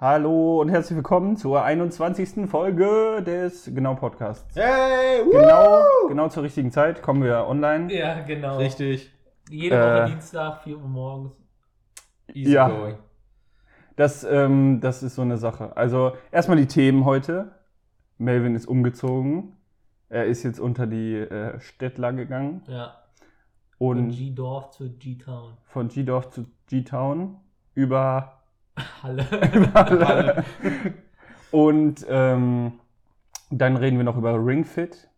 Hallo und herzlich willkommen zur 21. Folge des Genau Podcasts. Hey, woo! Genau, genau zur richtigen Zeit kommen wir online. Ja, genau. Richtig. Jede Woche Äh, Dienstag, 4 Uhr morgens. Easy Ja. going. Das, ähm, das ist so eine Sache. Also erstmal die Themen heute. Melvin ist umgezogen. Er ist jetzt unter die äh, Städtler gegangen Ja. Von und G-Dorf zu G-Town. von G-Dorf zu G-Town über Halle. Halle. Und ähm, dann reden wir noch über Ringfit,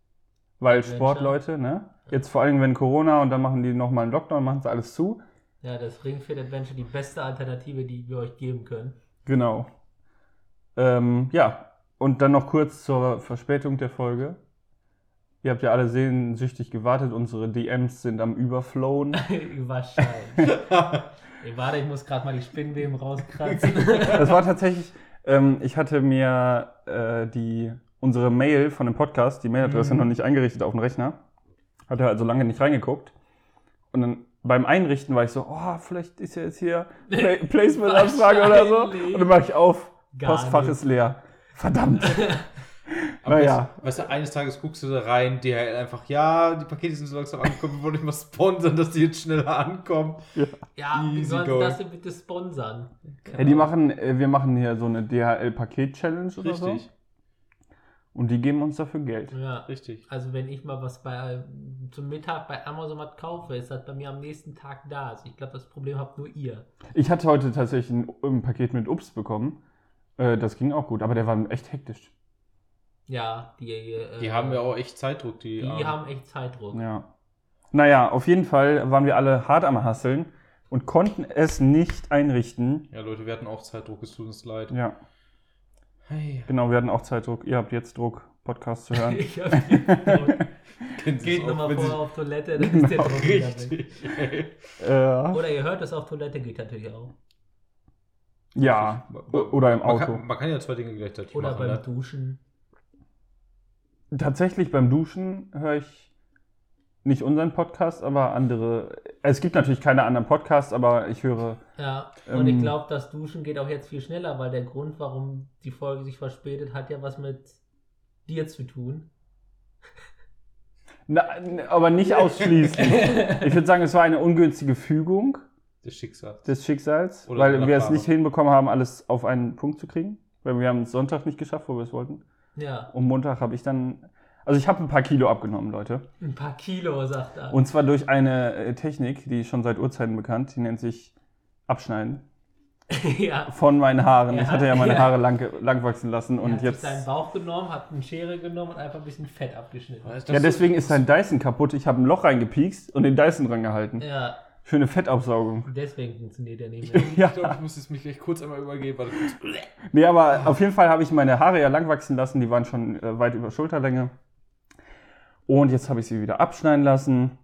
weil. Sportleute, ne? Jetzt vor allem, wenn Corona und dann machen die nochmal einen Lockdown, machen sie alles zu. ja, das Ring Fit Adventure, die beste Alternative, die wir euch geben können. Genau. Ähm, ja, und dann noch kurz zur Verspätung der Folge. Ihr habt ja alle sehnsüchtig gewartet, unsere DMs sind am Überflowen. Wahrscheinlich. Ey, warte, ich muss gerade mal die Spinnweben rauskratzen. Das war tatsächlich, ähm, ich hatte mir äh, die, unsere Mail von dem Podcast, die Mailadresse Mhm. noch nicht eingerichtet auf dem Rechner. Hatte also lange nicht reingeguckt. Und dann beim Einrichten war ich so, oh, vielleicht ist ja jetzt hier Pla Placement-Anfrage oder so. Und dann mache ich auf, Gar Postfach nicht. ist leer. Verdammt. Aber Naja. weißt, weißt du, eines Tages guckst du da rein, DHL einfach, ja, die Pakete sind so langsam angekommen, wir wollen nicht mal sponsern, dass die jetzt schneller ankommen. ja, wie Easy sollen sie das denn bitte sponsern? Ja, die machen, äh, wir machen hier so eine DHL-Paket-Challenge oder so. Richtig, Und die geben uns dafür Geld. Ja. richtig. Also wenn ich mal was bei zum Mittag bei Amazon was kaufe, ist das bei mir am nächsten Tag da. Also ich glaube, das Problem habt nur ihr. Ich hatte heute tatsächlich ein, ein Paket mit Obst bekommen. Äh, das ging auch gut, aber der war echt hektisch. Ja, die. Äh, Die haben ja auch echt Zeitdruck, die. Die Armen. haben echt Zeitdruck. Ja. Naja, auf jeden Fall waren wir alle hart am Hasseln und konnten es nicht einrichten. Ja, Leute, wir hatten auch Zeitdruck, es tut uns leid. Ja, Hey. genau, wir hatten auch Zeitdruck. Ihr habt jetzt Druck, Podcast zu hören. ich hab Druck. Geht nochmal vorher auf Toilette, dann ist der Genau, Druck wieder weg. Richtig. äh, Oder ihr hört es auf Toilette, geht natürlich auch. ja, Man- oder im man Auto. Kann, man kann ja zwei Dinge gleichzeitig Oder machen. beim Ne? Duschen. Tatsächlich beim Duschen höre ich nicht unseren Podcast, aber andere. Es gibt natürlich keine anderen Podcasts, aber ich höre. Ja, und ich Ähm. glaube, das Duschen geht auch jetzt viel schneller, weil der Grund, warum die Folge sich verspätet, hat ja was mit dir zu tun. Na, aber nicht ausschließlich. ich würde sagen, es war eine ungünstige Fügung Das Schicksal. des Schicksals, Oder weil wir es nicht hinbekommen haben, alles auf einen Punkt zu kriegen. Weil wir haben es Sonntag nicht geschafft, wo wir es wollten. Ja, Und Montag habe ich dann. Also ich habe ein paar Kilo abgenommen, Leute. ein paar Kilo, sagt er. Und zwar durch eine äh, Technik, die ist schon seit Urzeiten bekannt, die nennt sich Abschneiden ja. von meinen Haaren. Ja, ich hatte ja meine ja. Haare lang, lang wachsen lassen er und hat jetzt. sich seinen Bauch genommen, hat eine Schere genommen und einfach ein bisschen Fett abgeschnitten. Ja, deswegen ist sein Dyson kaputt. Ich habe ein Loch reingepiekst und den Dyson dran gehalten. Ja, Für eine Fettaufsaugung. deswegen funktioniert der nicht mehr. Ja. Ich glaube, ich muss jetzt mich gleich kurz einmal übergeben. Warte kurz. Nee, aber auf jeden Fall habe ich meine Haare ja lang wachsen lassen. Die waren schon äh, weit über Schulterlänge. Und jetzt habe ich sie wieder abschneiden lassen,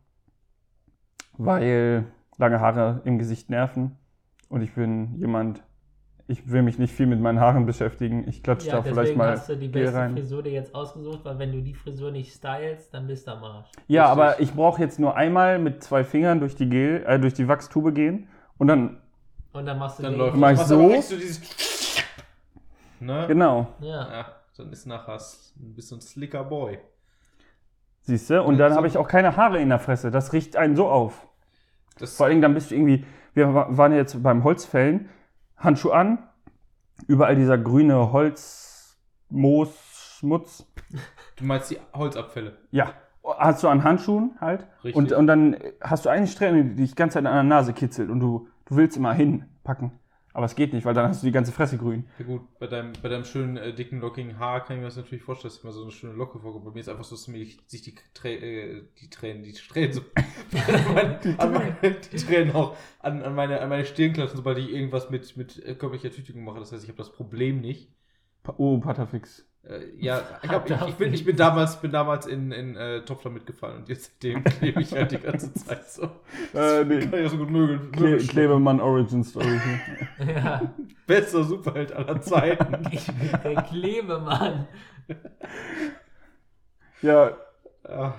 weil lange Haare im Gesicht nerven. Und ich bin jemand, ich will mich nicht viel mit meinen Haaren beschäftigen. Ich klatsche Ja, da vielleicht deswegen mal hast du die beste rein. Frisur dir jetzt ausgesucht, weil wenn du die Frisur nicht stylst, dann bist du am Arsch. Ja, Richtig. aber ich brauche jetzt nur einmal mit zwei Fingern durch die Gel, äh, durch die Wachstube gehen und dann, Und dann machst du Dann den- läuft Mach ich Machst so? so dieses. Ne? genau, Ja. Ja, dann ist nachher ein bisschen slicker Boy. siehst du? Und dann So. habe ich auch keine Haare in der Fresse. Das riecht einen so auf. Das, Vor allem dann bist du irgendwie, wir wa- waren jetzt beim Holzfällen, Handschuh an, überall dieser grüne Holz, Moos, Schmutz. du meinst die Holzabfälle. Ja, hast du an Handschuhen halt. Richtig. Und, und dann hast du eine Strähne, die dich die ganze Zeit an der Nase kitzelt und du, du willst immer hinpacken. Aber es geht nicht, weil dann hast du die ganze Fresse grün. Ja gut, bei deinem, bei deinem schönen, äh, dicken, lockigen Haar kann ich mir das natürlich vorstellen, dass immer so eine schöne Locke vorkommt. Bei mir ist einfach so, dass mir die- sich die, Trä äh, die Tränen, die Strähnen so, an, an meine, die Tränen auch an, an, meine, an meine Stirn klatschen, sobald ich irgendwas mit, mit äh, körperlicher Tüchtigung mache. Das heißt, ich habe das Problem nicht. Pa- Oh, Patafix. Äh, ja, ich, hab, ich, ich, bin, ich bin damals, bin damals in, in äh, Topfler mitgefallen und jetzt seitdem klebe ich halt die ganze Zeit so. Äh, nee. Kann ich ja so gut mögen. Kle Klebemann Origin Story. ja. Bester Superheld aller Zeiten. Ich bin der Klebemann. ja, Ah,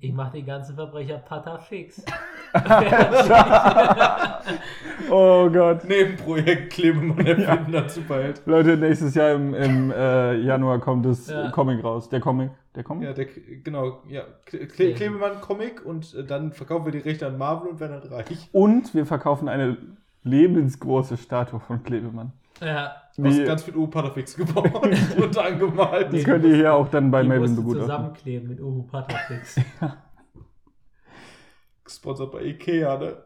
Ich mache die ganzen Verbrecher Pata fix. oh Gott. Nebenprojekt Klebemann erfindender Superheld. Leute, nächstes Jahr im, im äh, Januar kommt das Ja. Comic raus. Der Comic. Der Comic? Ja, der, genau, ja. Kle Kle Klebemann Comic und äh, dann verkaufen wir die Rechte an Marvel und werden halt reich. Und wir verkaufen eine lebensgroße Statue von Klebemann. ja, Aus Die, ganz viel U-Patafix gebaut und angemalt. die könnt ihr hier auch dann bei Melvin du begutachten. zusammenkleben mit Uhu Pata fix. Gesponsert bei Ikea, ne?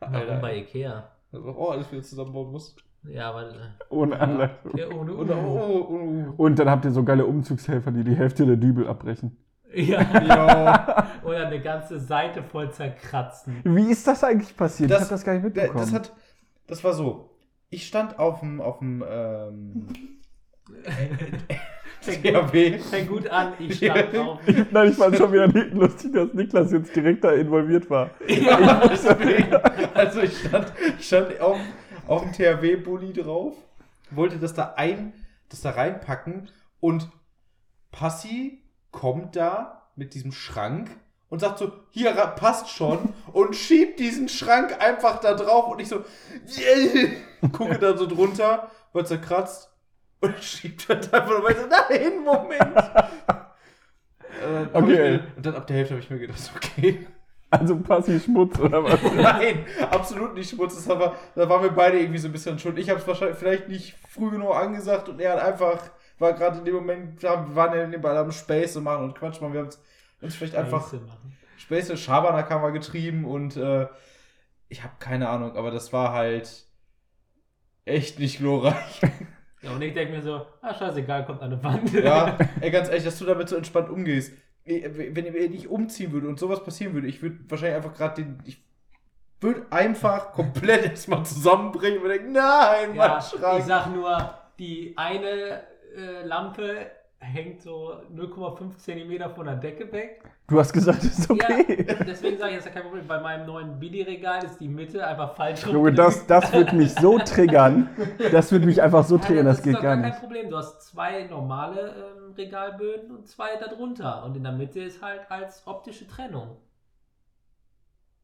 Warum bei Ikea? Oh, alles wieder zusammenbauen muss. Ja, aber. äh, Ohne Anleitung. Ja, ohne Oder, Uhu. oh, oh, oh. Und dann habt ihr so geile Umzugshelfer, die die Hälfte der Dübel abbrechen. Ja. Ja, Oder eine ganze Seite voll zerkratzen. Wie ist das eigentlich passiert? Das- ich hab das gar nicht mitbekommen. das hat, das war so. Ich stand auf dem, auf dem, ähm, Fängt gut, THW. fängt gut an, ich stand auf. Nein, ich fand schon wieder nicht lustig, dass Niklas jetzt direkt da involviert war. Ja, deswegen. Also ich stand, ich stand auf, auf dem THW-Bulli drauf, wollte das da ein, das da reinpacken und Passi kommt da mit diesem Schrank und sagt so, hier passt schon und schiebt diesen Schrank einfach da drauf und ich so, yeah, gucke da so drunter, wird zerkratzt und schiebt das einfach nur weiter. Nein, Moment. Äh, Okay. mir- Und dann ab der Hälfte habe ich mir gedacht, okay. Also Passi Schmutz oder was? Nein, absolut nicht Schmutz. Das war, da waren wir beide irgendwie so ein bisschen schuld. Ich habe es wahrscheinlich vielleicht nicht früh genug angesagt und er hat einfach, war gerade in dem Moment, wir waren ja nebenbei am Space und machen und Quatsch machen. Wir haben uns vielleicht einfach und Schabernack haben wir getrieben und äh, ich habe keine Ahnung, aber das war halt echt nicht glorreich. Ja, und ich denke mir so, ah, scheißegal, kommt an eine Wand. ja, ey, ganz ehrlich, dass du damit so entspannt umgehst. Wenn ihr nicht umziehen würde und sowas passieren würde, ich würde wahrscheinlich einfach gerade den. Ich würde einfach komplett erstmal zusammenbringen und denken, nein, Ja, Schrank. ich sag nur, die eine äh, Lampe hängt so 0,5 Zentimeter von der Decke weg. Du hast gesagt, es ist okay. Ja, deswegen sage ich, das ist ja kein Problem. Bei meinem neuen Billy-Regal ist die Mitte einfach falsch rum. Junge, das, das wird mich so triggern. Das wird mich einfach so triggern, das ist geht gar kein nicht. Problem. Du hast zwei normale ähm, Regalböden und zwei darunter. Und in der Mitte ist halt als optische Trennung.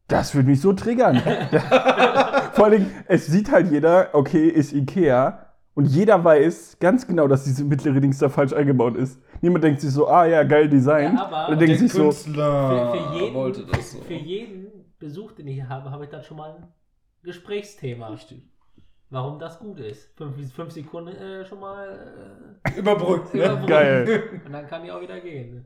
Das wird mich so triggern. Vor allem, es sieht halt jeder, okay, ist Ikea. Und jeder weiß ganz genau, dass diese mittlere Dings da falsch eingebaut ist. Niemand denkt sich so, ah ja, geil Design. Ja, aber Und denkt sich so, Künstler für, für, jeden, wollte das so. für jeden Besuch, den ich habe, habe ich dann schon mal ein Gesprächsthema. Richtig. Warum das gut ist. Fünf, fünf Sekunden äh, schon mal Überbrückt, äh, ne? überbrücken. Geil. Und dann kann die auch wieder gehen.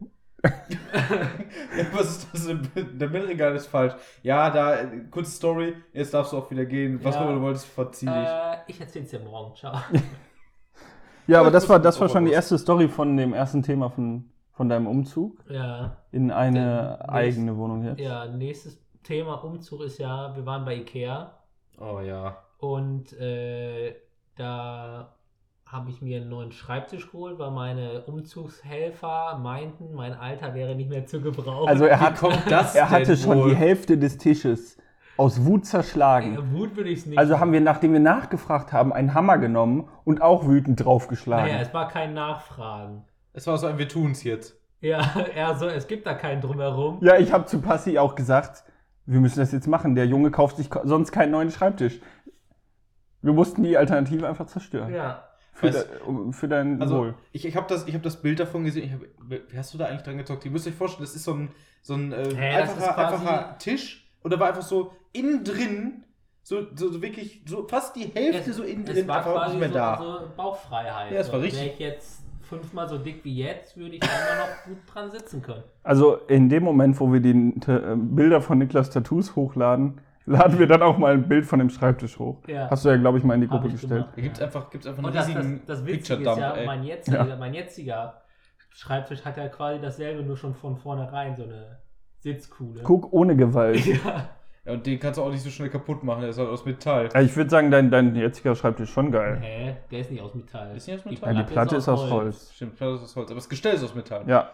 Was ist das? denn? Der Mittelregal ist falsch. Ja, da, kurze Story, jetzt darfst du auch wieder gehen. Was Ja. immer du wolltest, verzieh dich. Äh, ich erzähl's dir morgen. Ciao. Ja, aber das war, das war schon die erste Story von dem ersten Thema von, von deinem Umzug ja. in eine Der eigene Wohnung jetzt. Ja, nächstes Thema Umzug ist ja, wir waren bei Ikea Oh ja. und äh, da habe ich mir einen neuen Schreibtisch geholt, weil meine Umzugshelfer meinten, mein Alter wäre nicht mehr zu gebrauchen. Also er, hat, kommt das er hatte schon wohl? die Hälfte des Tisches aus Wut zerschlagen. Äh, Wut würde ich es nicht. Also haben wir, nachdem wir nachgefragt haben, einen Hammer genommen und auch wütend draufgeschlagen. Naja, es war kein Nachfragen. Es war so ein Wir tun's jetzt. Ja, eher so, es gibt da keinen drumherum. Ja, ich habe zu Passi auch gesagt, wir müssen das jetzt machen. Der Junge kauft sich sonst keinen neuen Schreibtisch. Wir mussten die Alternative einfach zerstören. Ja. Für, Weißt- de, für dein Also, Wohl. ich, ich habe das, ich hab das Bild davon gesehen. Ich hab, wie hast du da eigentlich dran gezockt? Ihr müsst euch vorstellen, das ist so ein, so ein äh, das einfacher, einfacher Tisch. Und da war einfach so innen drin, so, so, so wirklich, so fast die Hälfte so innen drin, es war einfach quasi nicht mehr so, da. so Bauchfreiheit. Ja, es war richtig. Wäre ich jetzt fünfmal so dick wie jetzt, würde ich da immer noch gut dran sitzen können. Also in dem Moment, wo wir die äh, Bilder von Niklas Tattoos hochladen, laden wir dann auch mal ein Bild von dem Schreibtisch hoch. Ja. Hast du ja, glaube ich, mal in die Gruppe gestellt. gemacht. Da gibt's einfach, gibt's einfach einen das, das, riesigen das Witzige ist ja, mein jetziger, mein jetziger Schreibtisch hat ja quasi dasselbe, nur schon von vornherein so eine Sitzkuhle. Guck ohne Gewalt. Ja. Ja, und den kannst du auch nicht so schnell kaputt machen, der ist halt aus Metall. Ja, ich würde sagen, dein, dein jetziger Schreibtisch ist schon geil. Hä? Der ist nicht aus Metall. Ist nicht aus Die Metall? Ja, die Platte ist aus Holz. Stimmt, Platte ist aus Holz. Aber das Gestell ist aus Metall. Ja,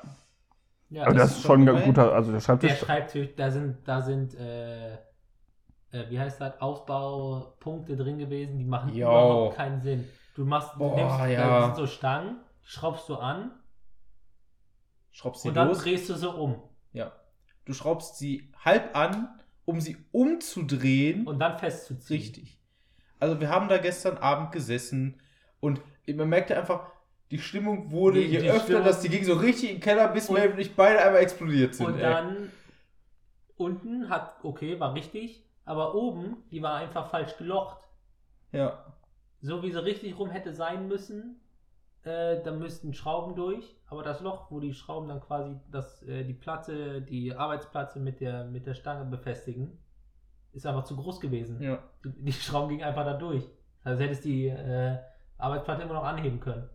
Ja, aber das, ist ist schon ein guter, also der der Schreibtisch. Schreibtisch, da sind, da sind, äh, äh, wie heißt das, Aufbaupunkte drin gewesen, die machen Jo. überhaupt keinen Sinn. Du machst, du Boah, nimmst, ja. so Stangen, schraubst du an Schraubst du und die dann los? drehst du so um. Ja. Du schraubst sie halb an, um sie umzudrehen. Und dann festzuziehen. Richtig. Also wir haben da gestern Abend gesessen und man merkte einfach, die Stimmung wurde Die- je die öfter, Stimmung- dass die ging so richtig in den Keller, bis und ich beide einmal explodiert sind. Und ey. dann unten hat, okay, war richtig, aber oben, die war einfach falsch gelocht. Ja. So wie sie richtig rum hätte sein müssen, äh, da müssten Schrauben durch, aber das Loch, wo die Schrauben dann quasi das, äh, die Platte, die Arbeitsplatte mit der, mit der Stange befestigen, ist einfach zu groß gewesen. Ja. Die, die Schrauben gingen einfach da durch. Also hättest die äh, Arbeitsplatte immer noch anheben können.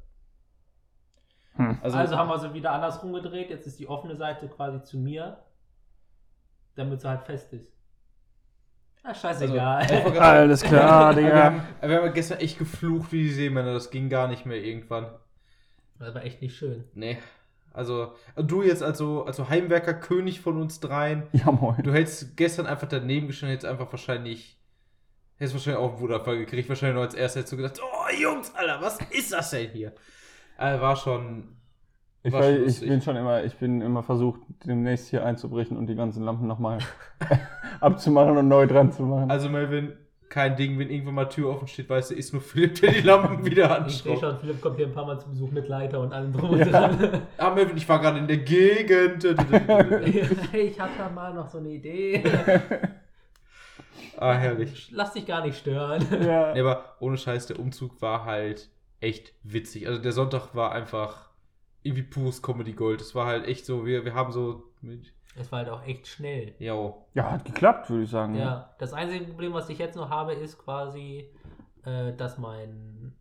Hm. Also, Also, haben wir sie wieder andersrum gedreht. Jetzt ist die offene Seite quasi zu mir, damit sie halt fest ist. Ah, scheißegal. Also, Alles klar, wir, Digga. haben, wir haben gestern echt geflucht wie die Seemänner, das ging gar nicht mehr irgendwann. das war echt nicht schön. Nee. Also, du jetzt als so, als so Heimwerker, König von uns dreien, Ja, moin. du hättest gestern einfach daneben gestanden, hättest einfach wahrscheinlich, hättest wahrscheinlich auch einen Wutanfall gekriegt, wahrscheinlich noch als erster hättest du gedacht, oh Jungs, Alter, was ist das denn hier? Äh, war schon, Ich, war weiß, schon ich bin schon immer, ich bin immer versucht, demnächst hier einzubrechen und die ganzen Lampen nochmal abzumachen und neu dran zu machen. also Melvin, kein Ding, wenn irgendwann mal Tür offen steht, weißt du, ist nur Philipp, der die Lampen wieder Ich sehe anschraubt. schon, Philipp kommt hier ein paar Mal zu Besuch mit Leiter und allem drum und Ja. dran. Ah, Melvin, ich war gerade in der Gegend. ich hab da mal noch so eine Idee. ah, herrlich. Lass dich gar nicht stören. ja. Nee, aber ohne Scheiß, der Umzug war halt echt witzig. Also der Sonntag war einfach irgendwie pures Comedy Gold. Es war halt echt so, wir, wir haben so mit, Es war halt auch echt schnell. yo, ja, hat geklappt, würde ich sagen. Ja, das einzige Problem, was ich jetzt noch habe, ist quasi, äh, dass mein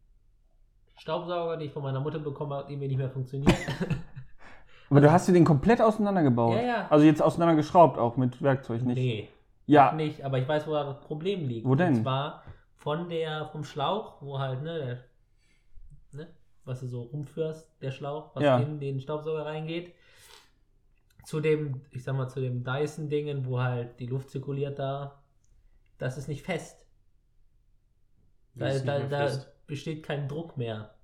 Staubsauger, den ich von meiner Mutter bekommen habe, irgendwie nicht mehr funktioniert. Aber du hast dir den komplett auseinandergebaut. Ja, ja. Also jetzt auseinandergeschraubt, auch mit Werkzeug nicht. Nee, Ja, nicht, aber ich weiß, wo das Problem liegt. Wo denn? Und zwar von der, vom Schlauch, wo halt, ne, der, ne, was du so rumführst, der Schlauch, was Ja. in den Staubsauger reingeht, zu dem, ich sag mal, zu dem Dyson-Dingen, wo halt die Luft zirkuliert da, das ist nicht fest. Da, ist da, da fest? besteht kein Druck mehr.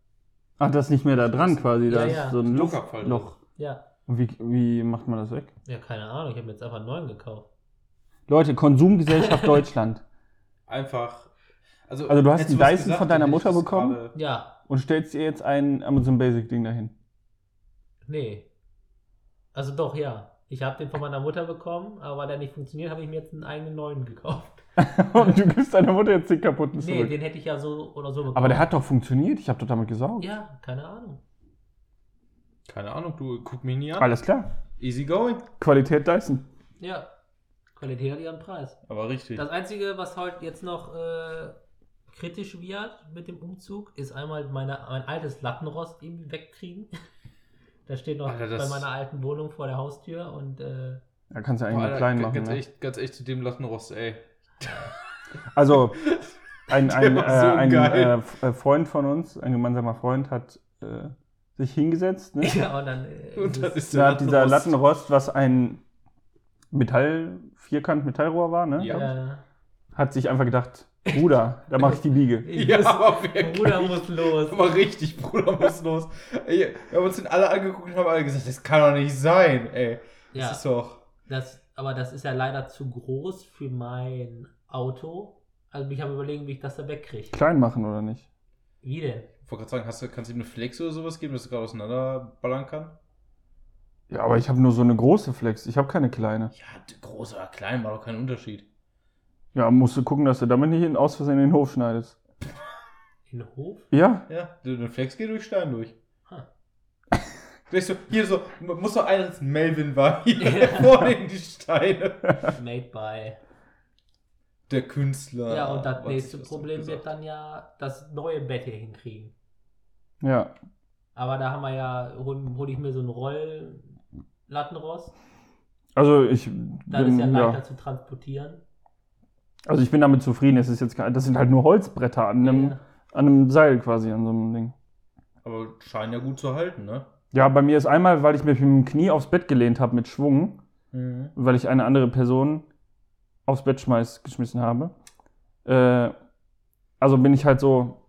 ach, das ist nicht mehr da dran quasi. Da Ja, ist ja. so ein Luftloch. Ja, Und wie, wie macht man das weg? ja, keine Ahnung, ich habe mir jetzt einfach einen neuen gekauft. Leute, Konsumgesellschaft Deutschland. einfach. Also, Also du hast einen Dyson von deiner Mutter bekommen? Ja, Und stellst dir jetzt ein Amazon Basic Ding dahin. nee. Also doch, ja. Ich habe den von meiner Mutter bekommen, aber weil der nicht funktioniert, habe ich mir jetzt einen eigenen neuen gekauft. Und du gibst deiner Mutter jetzt den kaputten Nee, zurück. den hätte ich ja so oder so bekommen. Aber der hat doch funktioniert. Ich habe doch damit gesaugt. Ja, keine Ahnung. Keine Ahnung, du guck mich nie an. Alles klar. Easy going. Qualität Dyson. Ja. Qualität hat ihren Preis. Aber richtig. Das Einzige, was halt jetzt noch äh, kritisch wird mit dem Umzug, ist einmal meine, mein altes Lattenrost irgendwie wegkriegen. Das steht noch Alter, bei meiner alten Wohnung vor der Haustür und äh, Da kannst du eigentlich Alter, klein machen. ganz, Ne? echt, ganz echt zu dem Lattenrost, ey. Also, ein, ein, äh, so ein äh, äh, Freund von uns, ein gemeinsamer Freund, hat äh, sich hingesetzt. Ne? ja, und dann äh, Und dann ist Da hat dieser Lattenrost- Lattenrost, was ein Metall, Vierkant Metallrohr war, ne? ja, hat sich einfach gedacht, Bruder, da mache ich die Biege. Ja, aber wirklich. Bruder muss los. Aber richtig, Bruder muss los. Ey, wir haben uns den alle angeguckt und haben alle gesagt, das kann doch nicht sein, ey. Das Ja, ist doch. das, aber das ist ja leider zu groß für mein Auto. Also ich habe überlegen, wie ich das da wegkriege. Klein machen oder nicht? Wie denn? Ich wollte gerade sagen, hast du, kannst du ihm eine Flex oder sowas geben, dass du gerade auseinanderballern kann? Ja, aber ich habe nur so eine große Flex. Ich habe keine kleine. Ja, groß oder klein macht doch keinen Unterschied. Ja, musst du gucken, dass du damit nicht in, aus Versehen den Hof schneidest. In den Hof? Ja, Ja, eine Flex geht durch Stein durch. Ha. Gleich so, hier so, muss doch einer, Melvin war, hier vorne in die Steine. Made by. Der Künstler. Ja, und das nächste Problem wird dann ja das neue Bett hier hinkriegen. ja. Aber da haben wir ja, hole hol ich mir so ein Rolllattenrost. Also ich Dann ist ja bin, leichter ja, zu transportieren. Also ich bin damit zufrieden. Es ist jetzt, das sind halt nur Holzbretter an einem, Ja. an einem Seil quasi, an so einem Ding. Aber scheinen ja gut zu halten, ne? Ja, bei mir ist einmal, weil ich mich mit dem Knie aufs Bett gelehnt habe mit Schwung, Mhm. weil ich eine andere Person aufs Bett schmeiß, geschmissen habe. Äh, also bin ich halt so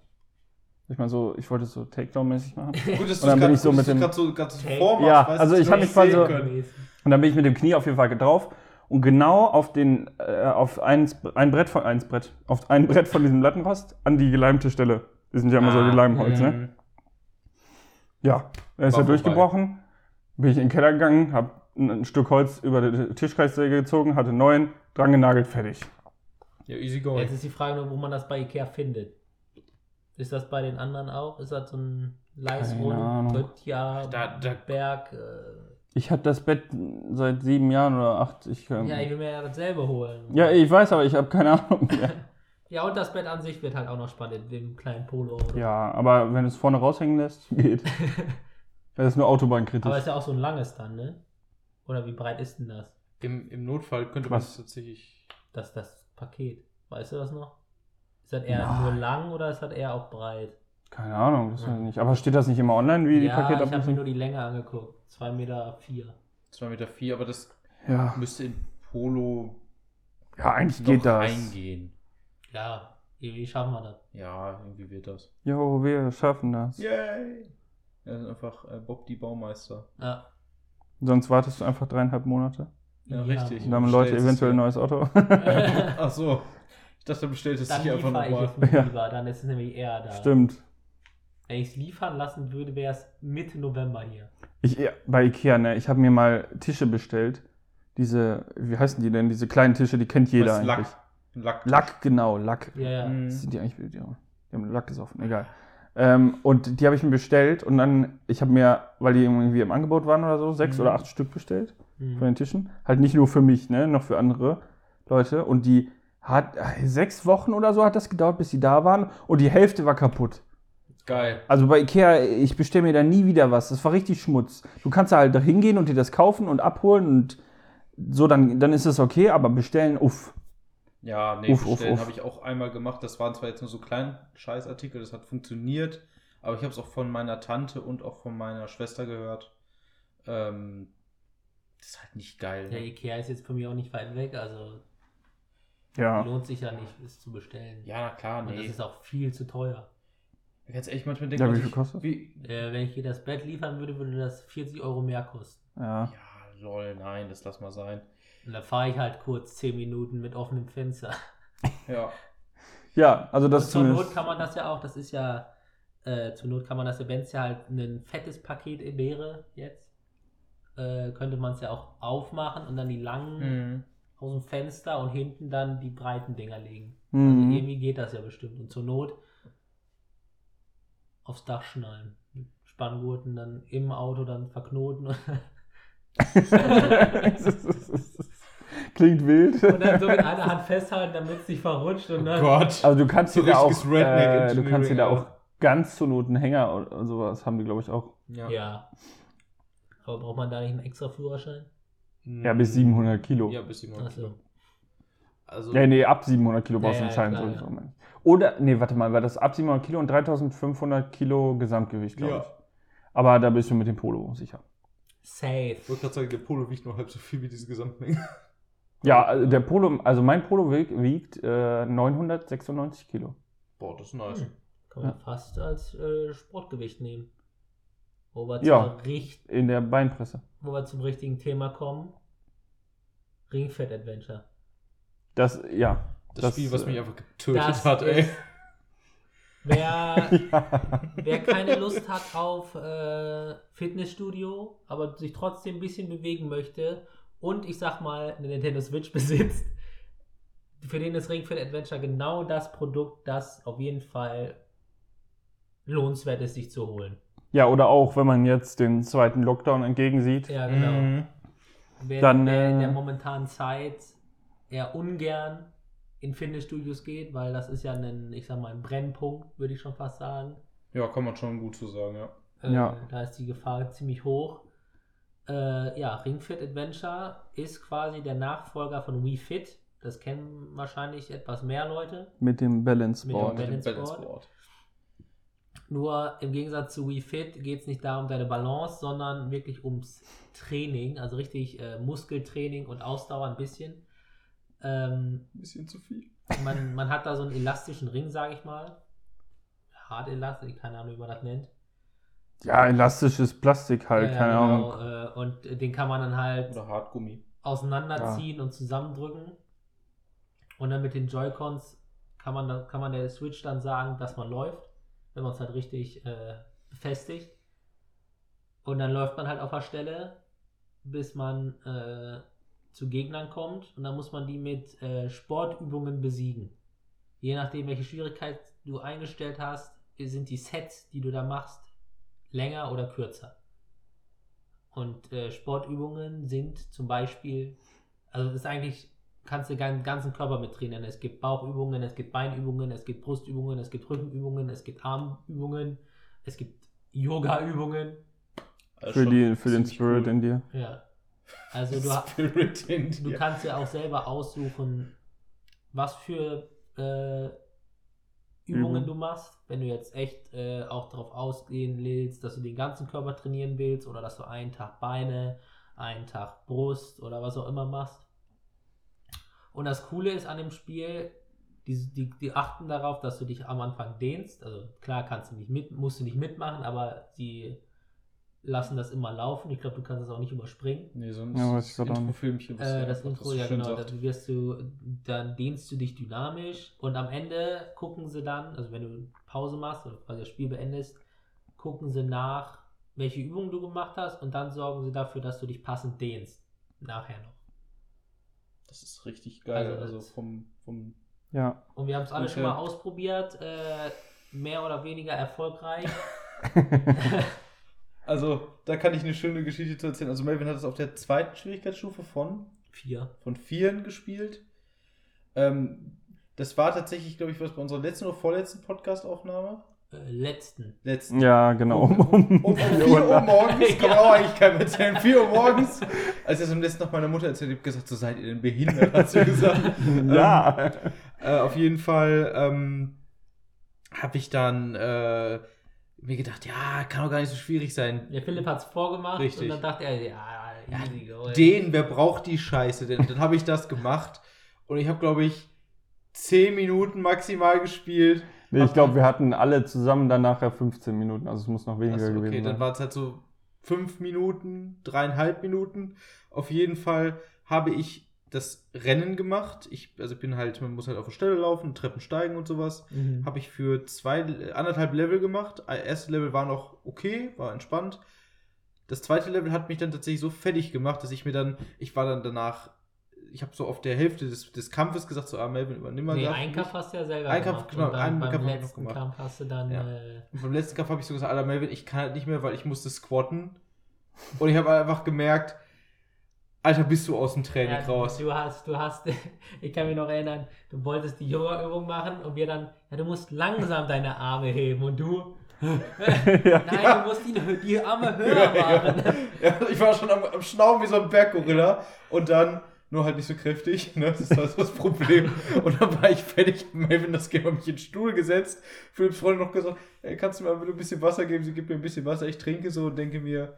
Ich meine so, ich wollte es so Takedown-mäßig machen. Gut, dass Und dann du bin ich so mit dem- gerade so, grad so Hey. vormachst, Ja, weißt also du, ich dass hab wir mich quasi so- können. Und dann bin ich mit dem Knie auf jeden Fall drauf und genau auf den, äh, auf ein, ein Brett von, eins Brett, auf ein Brett von diesem Lattenrost an die geleimte Stelle. Die sind ja immer so Ah, die Leimholz, ne? Mhm. Ja, er ist ja vorbei. durchgebrochen. Bin ich in den Keller gegangen, hab ein, ein Stück Holz über die Tischkreissäge gezogen, hatte neun, dran genagelt, fertig. Ja, easy going. Jetzt ist die Frage nur, wo man das bei Ikea findet. Ist das bei den anderen auch? Ist das so ein. Böttcher, Da- da- Berg? Äh, Ich hatte das Bett seit sieben Jahren oder acht. Ich, ähm, ja, ich will mir ja dasselbe holen. ja, ich weiß, aber ich habe keine Ahnung mehr. Ja, und das Bett an sich wird halt auch noch spannend, dem kleinen Polo. Oder? ja, aber wenn du es vorne raushängen lässt, geht. Das ist nur autobahnkritisch. Aber ist ja auch so ein langes dann, ne? Oder wie breit ist denn das? Im, Im Notfall könnte man es tatsächlich. Das, das Paket. Weißt du das noch? Ist das eher Nein. nur lang oder ist das eher auch breit? Keine Ahnung, das weiß ich nicht. Aber steht das nicht immer online, wie die ja, ich habe mir nur die Länge angeguckt. 2,4 Meter. Vier. 2,4 Meter, vier, aber das Ja. müsste in Polo ja, eigentlich noch geht das. eingehen. Ja, wie schaffen wir das? Ja, irgendwie wird das. Jo, wir schaffen das. Yay! Er ist einfach äh, Bob die Baumeister. Ja. Sonst wartest du einfach dreieinhalb Monate. Ja, richtig. Und dann haben Leute eventuell ein es neues Auto. Ach so. Ich dachte, du bestellst es Dann sich einfach nochmal. Ja. lieber, dann ist es nämlich eher da. Stimmt. Wenn ich es liefern lassen würde, wäre es Mitte November hier. Ich, ja, bei Ikea, ne, ich habe mir mal Tische bestellt. Diese, wie heißen die denn? Diese kleinen Tische, die kennt jeder Was, eigentlich. Lack. Lack. Lack, genau, Lack. Ja, ja. Mhm. Sind die eigentlich, die haben die haben Lack gesoffen, egal. Ähm, und die habe ich mir bestellt und dann, ich habe mir, weil die irgendwie im Angebot waren oder so, sechs Mhm. oder acht Stück bestellt Mhm. von den Tischen. Halt nicht nur für mich, ne, noch für andere Leute. Und die hat, sechs Wochen oder so hat das gedauert, bis sie da waren und die Hälfte war kaputt. Geil. Also bei Ikea, ich bestelle mir da nie wieder was. Das war richtig Schmutz. Du kannst da halt da hingehen und dir das kaufen und abholen und so, dann, dann ist es okay, aber bestellen, uff. Ja, nee, Uff, bestellen uff. habe ich auch einmal gemacht. Das waren zwar jetzt nur so kleine Scheißartikel, das hat funktioniert, aber ich habe es auch von meiner Tante und auch von meiner Schwester gehört. Ähm, das ist halt nicht geil. Der Ne? Ikea ist jetzt von mir auch nicht weit weg, also Ja. lohnt sich ja nicht, es zu bestellen. Ja, na klar, Und das nee. ist auch viel zu teuer. Ganz ehrlich, manchmal denkt Ja, wie viel kostet? Wie, Äh, wenn ich hier das Bett liefern würde, würde das 40 Euro mehr kosten. Ja. ja, lol, nein, das lass mal sein. Und da fahre ich halt kurz 10 Minuten mit offenem Fenster. Ja, Ja, also Und das zur Not kann man das ja auch, das ist ja, äh, zur Not kann man das ja, wenn es ja halt ein fettes Paket wäre jetzt, äh, könnte man es ja auch aufmachen und dann die langen mhm. aus dem Fenster und hinten dann die breiten Dinger legen. Also Mhm. irgendwie geht das ja bestimmt. Und zur Not aufs Dach schnallen. Mit Spanngurten dann im Auto dann verknoten Klingt wild. und dann so mit einer Hand festhalten, damit es nicht verrutscht und oh dann. Gott. Also du kannst So dir da auch, äh, du kannst dir da Engineering, auch ganz zur Not einen Hänger oder und sowas haben die, glaube ich, auch. Ja. Ja. Aber braucht man da nicht einen extra Führerschein? Ja, bis 700 Kilo. Ja, bis 700 Achso. Kilo. Also, Ja, nee, ab 700 Kilo brauchst du Ja, einen ja, Schein. Oder, nee, warte mal, war das ab 700 Kilo und 3500 Kilo Gesamtgewicht, glaube Ja. ich. Aber da bist du mit dem Polo sicher. Safe. ich wollte gerade sagen, der Polo wiegt nur halb so viel wie diese Gesamtmenge. Ja, also der Polo, also mein Polo wiegt, wiegt äh, 996 Kilo. Boah, das ist nice. Hm. Kann man Ja. fast als äh, Sportgewicht nehmen. Wo wir, Ja. zum richt- In der Beinpresse. wo wir zum richtigen Thema kommen. Ringfett Adventure. Das, ja. Das, Spiel, was äh, mich einfach getötet Das hat, ey. ist- Wer, ja. wer keine Lust hat auf äh, Fitnessstudio, aber sich trotzdem ein bisschen bewegen möchte und ich sag mal eine Nintendo Switch besitzt, für den ist Ring Fit Adventure genau das Produkt, das auf jeden Fall lohnenswert ist, sich zu holen. ja, oder auch, wenn man jetzt den zweiten Lockdown entgegensieht. Ja, genau. Mhm. Wer, Dann, wer in der äh, momentanen Zeit eher ungern in Fitnessstudios geht, weil das ist ja ein, ich sag mal, ein Brennpunkt, würde ich schon fast sagen. Ja, kann man schon gut so sagen, ja. Äh, Ja. Da ist die Gefahr ziemlich hoch. Äh, ja, Ring Fit Adventure ist quasi der Nachfolger von Wii Fit. Das kennen wahrscheinlich etwas mehr Leute. Mit dem Balance Mit dem Board. Balance- Mit dem Board. Nur im Gegensatz zu Wii Fit geht es nicht darum, deine Balance, sondern wirklich ums Training, also richtig äh, Muskeltraining und Ausdauer ein bisschen. Ähm, Ein bisschen zu viel. man, man hat da so einen elastischen Ring, sage ich mal. Ja, Hartelastik, keine Ahnung, wie man das nennt. Ja, elastisches Plastik halt, Ja, keine genau, Ahnung. äh, Und den kann man dann halt Oder Hartgummi. auseinanderziehen und zusammendrücken. Und dann mit den Joy-Cons kann man, kann man der Switch dann sagen, dass man läuft, wenn man es halt richtig äh, befestigt. Und dann läuft man halt auf der Stelle, bis man äh, zu Gegnern kommt. Und dann muss man die mit äh, Sportübungen besiegen. Je nachdem, welche Schwierigkeit du eingestellt hast, sind die Sets, die du da machst, länger oder kürzer. Und äh, Sportübungen sind zum Beispiel, also das ist eigentlich, kannst du den ganzen Körper mit trainieren. Es gibt Bauchübungen, es gibt Beinübungen, es gibt Brustübungen, es gibt Rückenübungen, es gibt Armübungen, es gibt Yoga-Übungen. Also Für, die, für den Spirit cool. in dir. Ja. Also du, du kannst ja auch selber aussuchen, was für äh, Übungen Übung. du machst. Wenn du jetzt echt äh, auch darauf ausgehen willst, dass du den ganzen Körper trainieren willst oder dass du einen Tag Beine, einen Tag Brust oder was auch immer machst. Und das Coole ist an dem Spiel, die, die, die achten darauf, dass du dich am Anfang dehnst. Also klar kannst du nicht mit, musst du nicht mitmachen, aber sie lassen das immer laufen. Ich glaube, du kannst das auch nicht überspringen. Nee, sonst Ja, weiß ich das auch nicht. Introfilmchen, was Äh, das Intro, ja genau, dann wirst du, dann dehnst du dich dynamisch und am Ende gucken sie dann, also wenn du Pause machst oder quasi das Spiel beendest, gucken sie nach, welche Übungen du gemacht hast und dann sorgen sie dafür, dass du dich passend dehnst. Nachher noch. Das ist richtig geil. Also Also, das- vom, vom Ja. Und wir haben es alle Okay. schon mal ausprobiert, äh, mehr oder weniger erfolgreich. Also, da kann ich eine schöne Geschichte zu erzählen. Also, Melvin hat es auf der zweiten Schwierigkeitsstufe von, Vier. von Vieren gespielt. Ähm, das war tatsächlich, glaube ich, was bei unserer letzten oder vorletzten Podcast-Aufnahme. Äh, letzten. Letzten. Ja, genau. Um, um, Um, um 4 vier Uhr morgens, kann man Ja. auch eigentlich keinem erzählen. 4 Uhr morgens. Als ich das am letzten noch meiner Mutter erzählt habe, gesagt, so seid ihr denn behindert, hat sie gesagt. Ja. Äh, auf jeden Fall ähm, habe ich dann äh, mir gedacht, ja, kann doch gar nicht so schwierig sein. Der Philipp hat es vorgemacht Richtig. und dann dachte er, ja, easy going. Den, wer braucht die Scheiße denn? Dann habe ich das gemacht und ich habe, glaube ich, 10 Minuten maximal gespielt. Nee, ich glaube, wir hatten alle zusammen dann nachher 15 Minuten. Also es muss noch weniger Achso, gewesen okay, dann sein. war es halt so 5 Minuten, dreieinhalb Minuten. Auf jeden Fall habe ich das Rennen gemacht. Ich, also bin halt, man muss halt auf der Stelle laufen, Treppen steigen und sowas. Mhm. habe ich für zwei, anderthalb Level gemacht. Das erste Level war noch okay, war entspannt. Das zweite Level hat mich dann tatsächlich so fertig gemacht, dass ich mir dann, ich war dann danach, ich habe so auf der Hälfte des, des Kampfes gesagt, so, ah, Melvin, übernimm mal Nee, einen. Kampf hast du ja selber Einen Kampf, gemacht. genau, einen beim Kampf letzten gemacht. Kampf hast du dann Ja. äh, Und beim letzten Kampf habe ich so gesagt, Alter, Melvin, ich kann halt nicht mehr, weil ich musste squatten. Und ich habe einfach gemerkt, Alter, bist du aus dem Training Ja, raus. Du hast, du hast, ich kann mich noch erinnern, du wolltest die Yoga-Übung machen und wir dann, ja, du musst langsam deine Arme heben und du, ja. nein, du musst die, die Arme höher machen. Ja, ich war schon am, am Schnauben wie so ein Berggorilla und dann nur halt nicht so kräftig, ne? Das ist halt das Problem. Und dann war ich fertig, Melvin das Game hat mich in den Stuhl gesetzt. Philipps Freundin noch gesagt, ey, kannst du mir bitte ein bisschen Wasser geben? Sie gibt mir ein bisschen Wasser, ich trinke so und denke mir,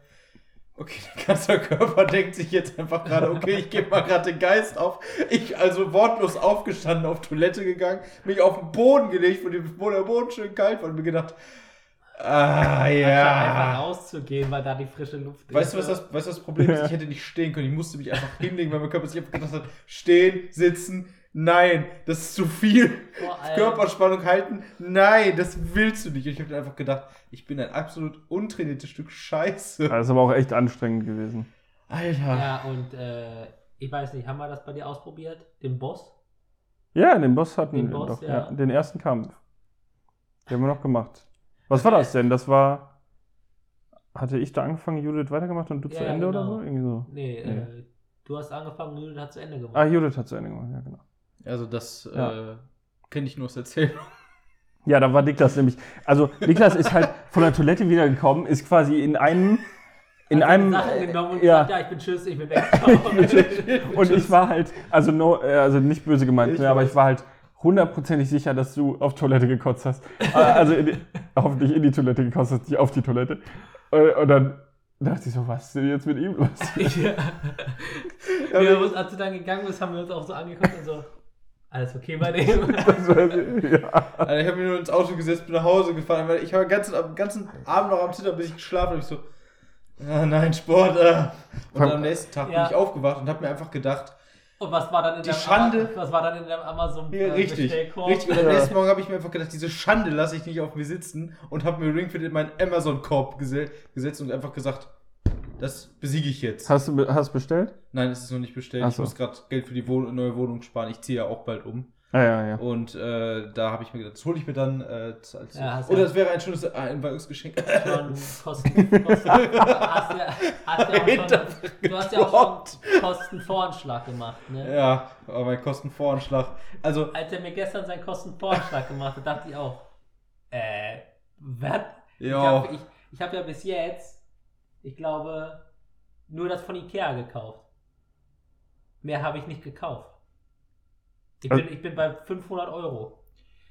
okay, der ganze Körper denkt sich jetzt einfach gerade, okay, ich gebe mal gerade den Geist auf. Ich also wortlos aufgestanden, auf Toilette gegangen, mich auf den Boden gelegt, wo, der Boden schön kalt war und mir gedacht, ah, Anstatt einfach ja. rauszugehen, weil da die frische Luft Weißt du, was das, weißt, du, was das Problem ist? Ich hätte nicht stehen können. Ich musste mich einfach hinlegen, weil mein Körper sich einfach gedacht hat, stehen, sitzen, nein, das ist zu viel. Allem- Körperspannung halten, nein, das willst du nicht. Und ich habe einfach gedacht, ich bin ein absolut untrainiertes Stück Scheiße. Das ist aber auch echt anstrengend gewesen. Alter. Ja, und äh, ich weiß nicht, haben wir das bei dir ausprobiert? Den Boss? Ja, den Boss hatten Den wir Boss, doch. ja. Ja. den ersten Kampf. Den haben wir noch gemacht. Was war das denn? Das war. Hatte ich da angefangen, Judith weitergemacht und du zu Ja, Ende oder genau. so? Irgendwie so. Nee, Nee. Äh, du hast angefangen, Judith hat zu Ende gemacht. Ah, Judith hat zu Ende gemacht, ja, genau. Also das Ja. äh, kenne ich nur aus Erzählung. Ja, da war Niklas nämlich. Also, Niklas ist halt von der Toilette wiedergekommen, ist quasi in einem. In Hat einem. Sachen genommen und ja. gesagt, ja, ich bin tschüss, ich bin weg. Und ich war halt, also, no, äh, also nicht böse gemeint, Ich ne, aber ich war halt hundertprozentig sicher, dass du auf Toilette gekotzt hast. Äh, also in die, hoffentlich in die Toilette gekotzt hast, nicht auf die Toilette. Und, und dann dachte ich so, was ist denn jetzt mit ihm los? ja. uns, als du dann gegangen bist, haben wir uns auch so angeguckt und so, Alles okay bei dem? Wär, ja. Also ich habe mich nur ins Auto gesetzt, bin nach Hause gefahren, weil ich habe den ganzen, am ganzen Abend noch am Zittern, bis ich geschlafen habe. Ich so, ah, nein, Sport. Äh. Und dann am nächsten Tag Ja. bin ich aufgewacht und habe mir einfach gedacht, Und was war dann in Die deinem Schande- was war dann in deinem Amazon ja, äh, richtig, Bestellkorb? richtig. Und am Ja. nächsten Morgen habe ich mir einfach gedacht, diese Schande lasse ich nicht auf mir sitzen und habe mir Ringfit in meinen Amazon-Korb gese gesetzt und einfach gesagt, das besiege ich jetzt. Hast du hast bestellt? Nein, es ist noch nicht bestellt. Ach Ich so. muss gerade Geld für die Wohn neue Wohnung sparen. Ich ziehe ja auch bald um. Ah, ja, ja. Und äh, da habe ich mir gedacht, das hole ich mir dann äh, als. Ja, oder ja- es wäre ein schönes Einweihungsgeschenk. schon Kosten, Kosten hast ja, hast ja auch schon, du hast ja auch schon Kostenvoranschlag gemacht, ne? ja, aber mein Kostenvoranschlag. Also, Als er mir gestern seinen Kostenvoranschlag gemacht hat, dachte ich auch, äh, was? Ich ja. habe ich, ich hab ja bis jetzt, ich glaube, nur das von Ikea gekauft. Mehr habe ich nicht gekauft. Ich bin, ich bin bei 500 Euro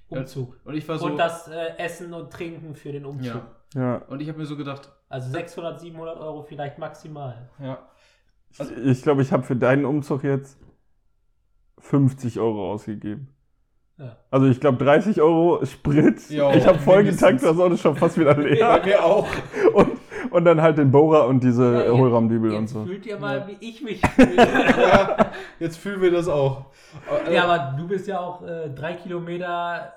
Umzug. Und ich war so. Und das äh, Essen und Trinken für den Umzug. ja. ja. Und ich habe mir so gedacht, Also 600, 700 Euro vielleicht maximal. ja. Also- Ich, glaube, ich habe für deinen Umzug jetzt 50 Euro ausgegeben. Ja. Also ich glaube 30 Euro Sprit. Ja, ich habe voll getankt, das Auto ist schon fast wieder Bei leer. mir auch. und, und dann halt den Bohrer und diese Ja, Hohlraumdübel und Jetzt so. fühlt ihr mal, Ja. wie ich mich fühle. ja, jetzt fühlen wir das auch. Ja, aber du bist ja auch äh, drei Kilometer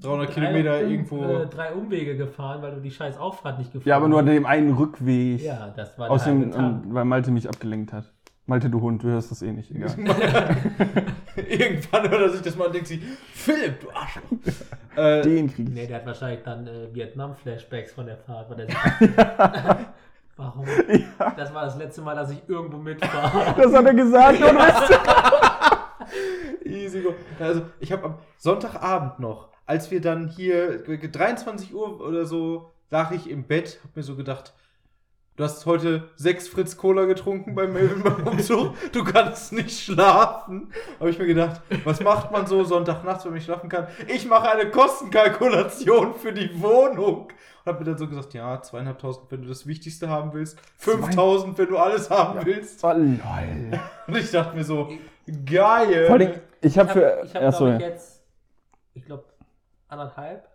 300 drei Kilometer Um- irgendwo. Äh, drei Umwege gefahren, weil du die scheiß Auffahrt nicht gefahren Ja, aber nur an hast. dem einen Rückweg. Ja, das war Aus der dem, halbe Tag. weil Malte mich abgelenkt hat. Malte, du Hund, du hörst das eh nicht, egal. Irgendwann hört er sich das mal und denkt sich, Philipp, du Arschloch. äh, Den krieg Nee, ich. der hat wahrscheinlich dann äh, Vietnam-Flashbacks von der Fahrt, weil der sich Warum? Das war das letzte Mal, dass ich irgendwo mitfahre. Das hat er gesagt, und was? Easy go. Also, ich habe am Sonntagabend noch, als wir dann hier 23 Uhr oder so, lag ich im Bett, hab mir so gedacht, du hast heute sechs Fritz Cola getrunken beim Melvin beim Umzug, du kannst nicht schlafen. Habe ich mir gedacht, was macht man so Sonntagnachts, wenn man nicht schlafen kann? Ich mache eine Kostenkalkulation für die Wohnung. Und habe mir dann so gesagt, ja, zweieinhalbtausend, wenn du das Wichtigste haben willst, 5000, wenn du alles haben willst. Oh, lol. Und ich dachte mir so, geil. Vor allem, ich habe für. ich habe, achso, glaube ich, ja. jetzt, ich glaube, anderthalb.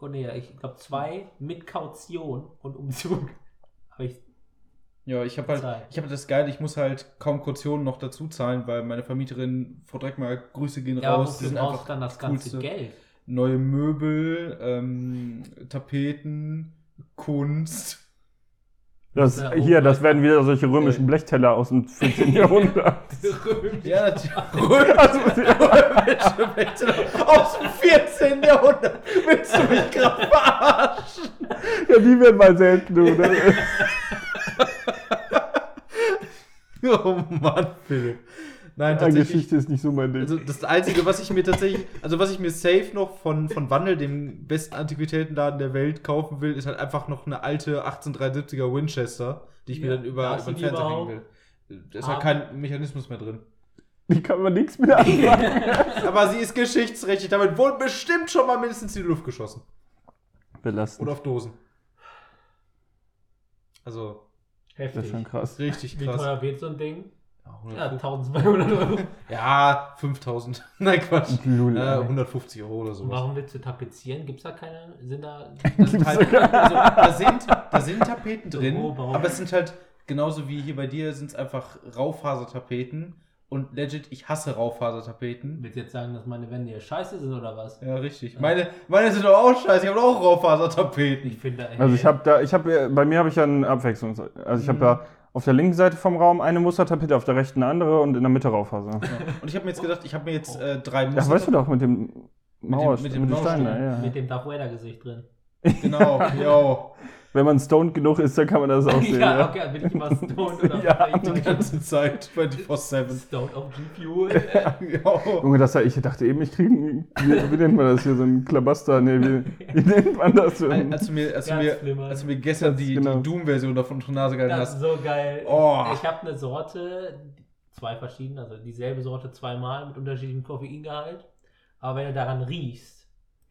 Oh nee, ich glaube zwei mit Kaution und Umzug. Habe ich Ja, ich habe halt, ich habe das geil, ich muss halt kaum Kautionen noch dazu zahlen, weil meine Vermieterin, Frau Dreckmal, Grüße gehen Ja, raus. wofür brauchst du dann das ganze. Geld? Neue Möbel, ähm, Tapeten, Kunst. Das, Ja, hier, oh, das werden wieder solche römischen Blechteller aus dem 14. Jahrhundert. Ja, natürlich. Also, Römische Wette aus dem 14. Jahrhundert. Willst du mich gerade verarschen? ja, die werden mal selten, du. Ne? Oh Mann, Philipp. Nein, tatsächlich. Geschichte ist nicht so mein Ding. Also das Einzige, was ich mir tatsächlich, also was ich mir safe noch von, von Wandel, dem besten Antiquitätenladen der Welt, kaufen will, ist halt einfach noch eine alte 1873er Winchester, die ich mir Ja, dann über, über den Fernseher hängen will. Da ist halt kein Mechanismus mehr drin. die kann man nichts mehr anfangen. Aber sie ist geschichtsträchtig, damit wurde bestimmt schon mal mindestens in die Luft geschossen. Belastend. Oder auf Dosen. Also, Das ist Heftig. schon krass. richtig Wie krass. teuer wird so ein Ding? Ja, Ja, 150. 1200 Euro. ja 5000. Nein, Quatsch. Äh, ey. 150 Euro oder sowas. warum willst du tapezieren? Gibt es da keine? Sind da. Das sind halt, also, da, sind, da sind Tapeten drin, Oh, warum? aber es sind halt genauso wie hier bei dir sind es einfach Raufasertapeten und legit, ich hasse Raufasertapeten. Willst du jetzt sagen, dass meine Wände hier scheiße sind oder was? Ja, richtig. Meine, meine sind doch auch scheiße, ich habe auch Ich Raufasertapeten. finde. ey, Also ich habe da, ich habe, bei mir habe ich ja eine Abwechslung. Also ich habe da auf der linken Seite vom Raum eine Mustertapete, auf der rechten eine andere und in der Mitte Raufaser. Ja. Und ich habe mir jetzt gedacht, ich habe mir jetzt äh, drei Ja, weißt du doch, mit dem Mauer, mit mit, dem den Steinen, Mauerstein. ja. Mit dem Darth Vader Gesicht drin. Genau, yo. Wenn man stoned genug ist, dann kann man das auch sehen. ja, ja. okay, bin ich immer stoned oder Ja, Die ganze Zeit, 24-7. Stoned auf G-Fuel. Junge, das, ich dachte eben, ich kriege, wie, wie nennt man das hier, so ein Klabaster, nee, wie, wie nennt man das? So ein- Als du mir, als du mir, schlimmer. als du mir gestern die, Genau. die Doom-Version davon unter Nase gehalten Das ist hast, so geil. Oh. Ich, ich habe eine Sorte, zwei verschiedene, also dieselbe Sorte zweimal mit unterschiedlichem Koffeingehalt. Aber wenn du daran riechst,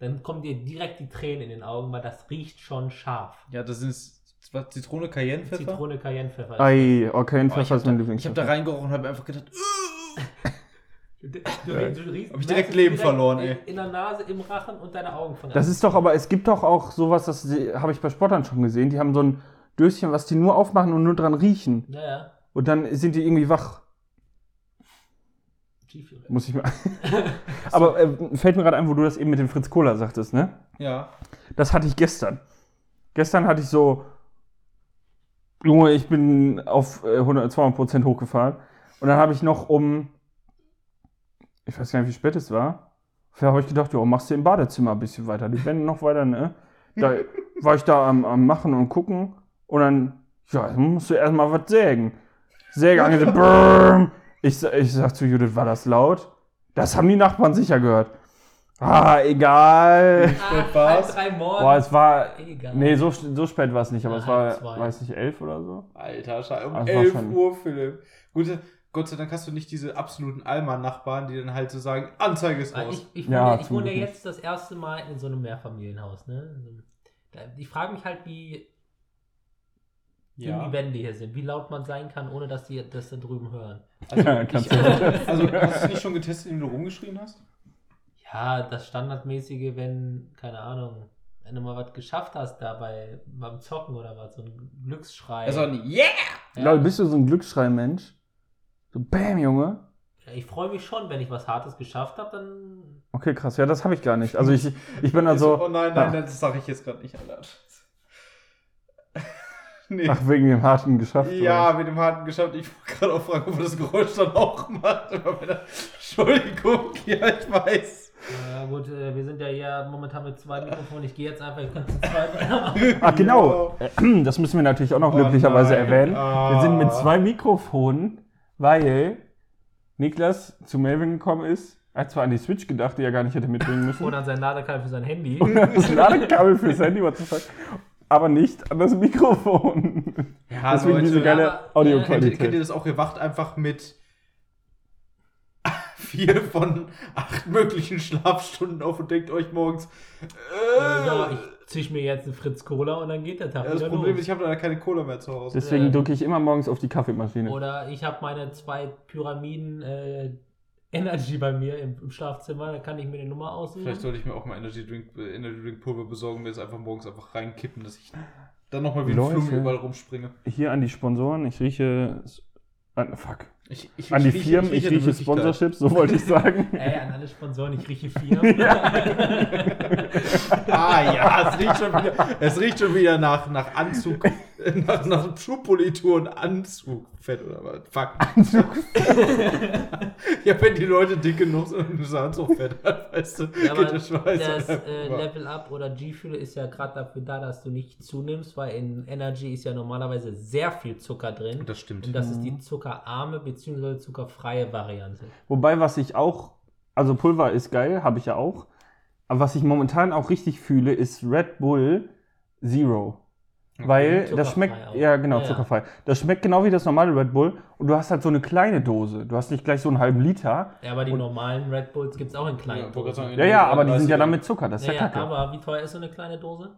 dann kommen dir direkt die Tränen in den Augen, weil das riecht schon scharf. ja, das sind was, Zitrone, Cayenne-Pfeffer. Zitrone, Cayennepfeffer. Ei, okay, Oh, Pfeffer ich habe ist mein da, Lieblings. ich hab da reingerochen und habe einfach gedacht, Du, du, du riechst- Hab ich direkt Leben verloren, in, ey. In der Nase, im Rachen und deine Augen fangen Das ist doch aber, es gibt doch auch sowas, das habe ich bei Sportlern schon gesehen. Die haben so ein Döschen, was die nur aufmachen und nur dran riechen. Ja, ja. Und dann sind die irgendwie wach. G-Fuel. Muss ich mal. aber äh, fällt mir gerade ein, wo du das eben mit dem Fritz Cola sagtest, ne? Ja. Das hatte ich gestern. Gestern hatte ich so, Junge, ich bin auf äh, 100, 200 Prozent hochgefahren. Und dann habe ich noch um, ich weiß gar nicht, wie spät es war. Da habe ich gedacht, ja, machst du im Badezimmer ein bisschen weiter. Die Wände noch weiter, ne? Da war ich da am, am Machen und Gucken. Und dann, ja, dann musst du erstmal was sägen. Säge angesetzt, brrrm. Ich, ich sag zu Judith, war das laut? Das haben die Nachbarn sicher gehört. Ah, egal. War's? halb drei morgens. Boah, es war. Egal. Nee, so, so spät war es nicht, aber Ja, es war, zwei. weiß nicht, elf oder so. Alter, Scheiße. Um 11 schon- Uhr, Philipp. Gut, Gott sei Dank hast du nicht diese absoluten Allmann-Nachbarn, die dann halt so sagen, Anzeige ist Ah, raus. Ich, ich Ja, wohne, ich wohne jetzt das erste Mal in so einem Mehrfamilienhaus. Ne? Da- Ich frage mich halt, wie dünn die Wände hier sind, wie laut man sein kann, ohne dass die das da drüben hören. Also, Ja, ich, du also hast du es nicht schon getestet, indem du rumgeschrien hast? Ja, das Standardmäßige, wenn, keine Ahnung, wenn du mal was geschafft hast da bei, beim Zocken oder was, so ein Glücksschrei. Also ein Yeah! ja, bist du so ein Glücksschrei-Mensch? So, bam, Junge. ich freue mich schon, wenn ich was Hartes geschafft habe, dann. Okay, krass. Ja, das habe ich gar nicht. Also ich, ich bin also. oh nein, nein, Ah. nein, das sage ich jetzt gerade nicht, Alter. Nee. Ach, wegen dem harten geschafft. ja, oder? mit dem harten geschafft. Ich wollte gerade auch fragen, ob er das Geräusch dann auch macht. Aber wenn Entschuldigung, ja, ich weiß. Ja, gut, äh, wir sind ja hier momentan mit zwei Mikrofonen. Ich gehe jetzt einfach, ich kann zu zweit weitermachen. Ach, genau. Äh, Das müssen wir natürlich auch noch Oh glücklicherweise nein. erwähnen. Ah. Wir sind mit zwei Mikrofonen, weil Niklas zu Melvin gekommen ist. Er hat zwar an die Switch gedacht, die er gar nicht hätte mitbringen müssen. Und an sein Ladekabel für sein Handy. Und an das Ladekabel fürs Handy, what the fuck. Aber nicht an das Mikrofon. Ja, Deswegen Leute, diese geile aber, äh, Kennt, ihr- kennt ihr Audioqualität. das auch? Ihr wacht einfach mit vier von acht möglichen Schlafstunden auf und denkt euch morgens, äh, Ja, ich zisch mir jetzt einen Fritz Cola und dann geht der Tag Ja, das wieder Problem los. ist, ich habe leider keine Cola mehr zu Hause. Deswegen Äh, drücke ich immer morgens auf die Kaffeemaschine. Oder ich habe meine zwei Pyramiden äh, Energy bei mir im, im Schlafzimmer, da kann ich mir eine Nummer aussuchen. Vielleicht sollte ich mir auch mal Energy Drink, äh, Energy Drink Pulver besorgen, mir das einfach morgens einfach reinkippen, dass ich dann nochmal wie ein Leute. Flug überall rumspringe. Hier an die Sponsoren, ich rieche. An, fuck. Ich, ich, An die rieche- Firmen, ich rieche. Sponsorships, so wollte ich sagen. Ey, an alle Sponsoren, ich rieche vier. Ah ja, es riecht schon wieder, es riecht schon wieder nach, nach Anzug, nach, nach Schuhpolitur und Anzugfett oder was. Fuck. ja, wenn die Leute dick genug sind und das Anzugfett hat, weißt du, Ja, aber geht der Schweiß das äh. Level Up oder G-Fuel ist ja gerade dafür da, dass du nicht zunimmst, weil in Energy ist ja normalerweise sehr viel Zucker drin. Das stimmt. Und das ist die zuckerarme bzw. zuckerfreie Variante. Wobei, was ich auch. Also Pulver ist geil, habe ich ja auch. Aber was ich momentan auch richtig fühle, ist Red Bull Zero. Weil das Zuckerfrei schmeckt, auch. ja genau, Ja, ja. zuckerfrei. Das schmeckt genau wie das normale Red Bull und du hast halt so eine kleine Dose. Du hast nicht gleich so einen halben Liter. Ja, aber die Und- normalen Red Bulls gibt es auch in Ja, kleinen gerade Dosen. Ja, ja, aber die sind ja 30er. dann mit Zucker, das ist ja, Naja, kacke. aber wie teuer ist so eine kleine Dose?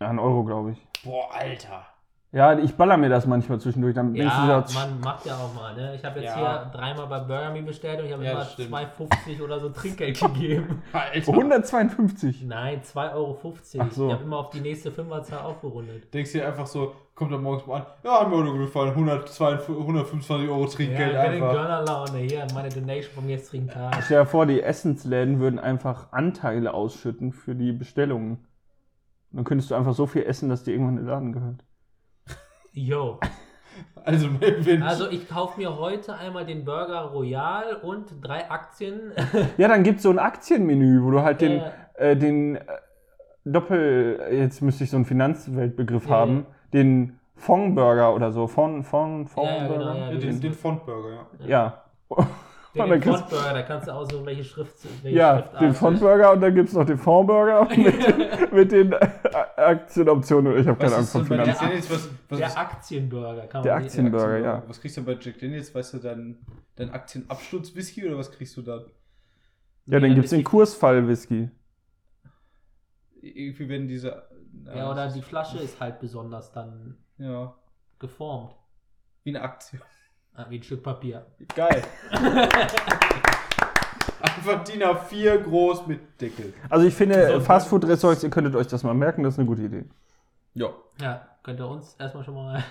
Ja, ein Euro, glaube ich. Boah, Alter. Ja, ich baller mir das manchmal zwischendurch. Dann bin ich Ja, so, man macht ja auch mal, ne? Ich habe jetzt Ja. hier dreimal bei Burger Me bestellt und ich habe Ja, immer stimmt. 2,50 oder so Trinkgeld gegeben. Alter. 152. Nein, 2,50 Euro. Ach so. Ich habe immer auf die nächste Fünferzahl aufgerundet. Denkst dir einfach so, kommt dann morgens mal an, ja, hat mir auch gefallen, 122, 125 Euro Trinkgeld ja, ich bin in einfach. Gönnerlaune. Hier, meine Donation vom gestrigen Tag. Stell dir vor, die Essensläden würden einfach Anteile ausschütten für die Bestellungen. Dann könntest du einfach so viel essen, dass dir irgendwann der Laden gehört. Yo. Also, Melvin. Also ich kaufe mir heute einmal den Burger Royal und drei Aktien. Ja, dann gibt es so ein Aktienmenü, wo du halt den, Äh. äh, den äh, Doppel, jetzt müsste ich so einen Finanzweltbegriff Ja, haben, den Fondburger oder so. Fond, Fond, Ja, ja, Fondburger. genau, ja, ja, den, den Fontburger, ja. Ja. Den, den dann Frontburger, da kannst du aussuchen, welche Schrift. Welche Ja, Schriftart den ist. Fondburger und dann gibt es noch den Fondburger mit, mit den Aktienoptionen. Ich habe keine denn bei Finanzen. Jack Daniels, was, was, Der was, Aktienburger kann Der Aktien- Aktienburger. ja. was kriegst du bei Jack Daniels? Weißt du, dein, dein Aktienabsturz-Whisky oder was kriegst du da? Ja, dann gibt es den Kursfall-Whisky. Irgendwie werden diese. Ja, oder die Flasche ist halt besonders dann Ja, geformt. wie eine Aktie. Ah, wie ein Stück Papier. Geil. Einfach DIN A4 groß mit Deckel. Also ich finde, So. Fastfood-Restaurants, ihr könntet euch das mal merken, das ist eine gute Idee. Ja. Ja, könnt ihr uns erstmal schon mal.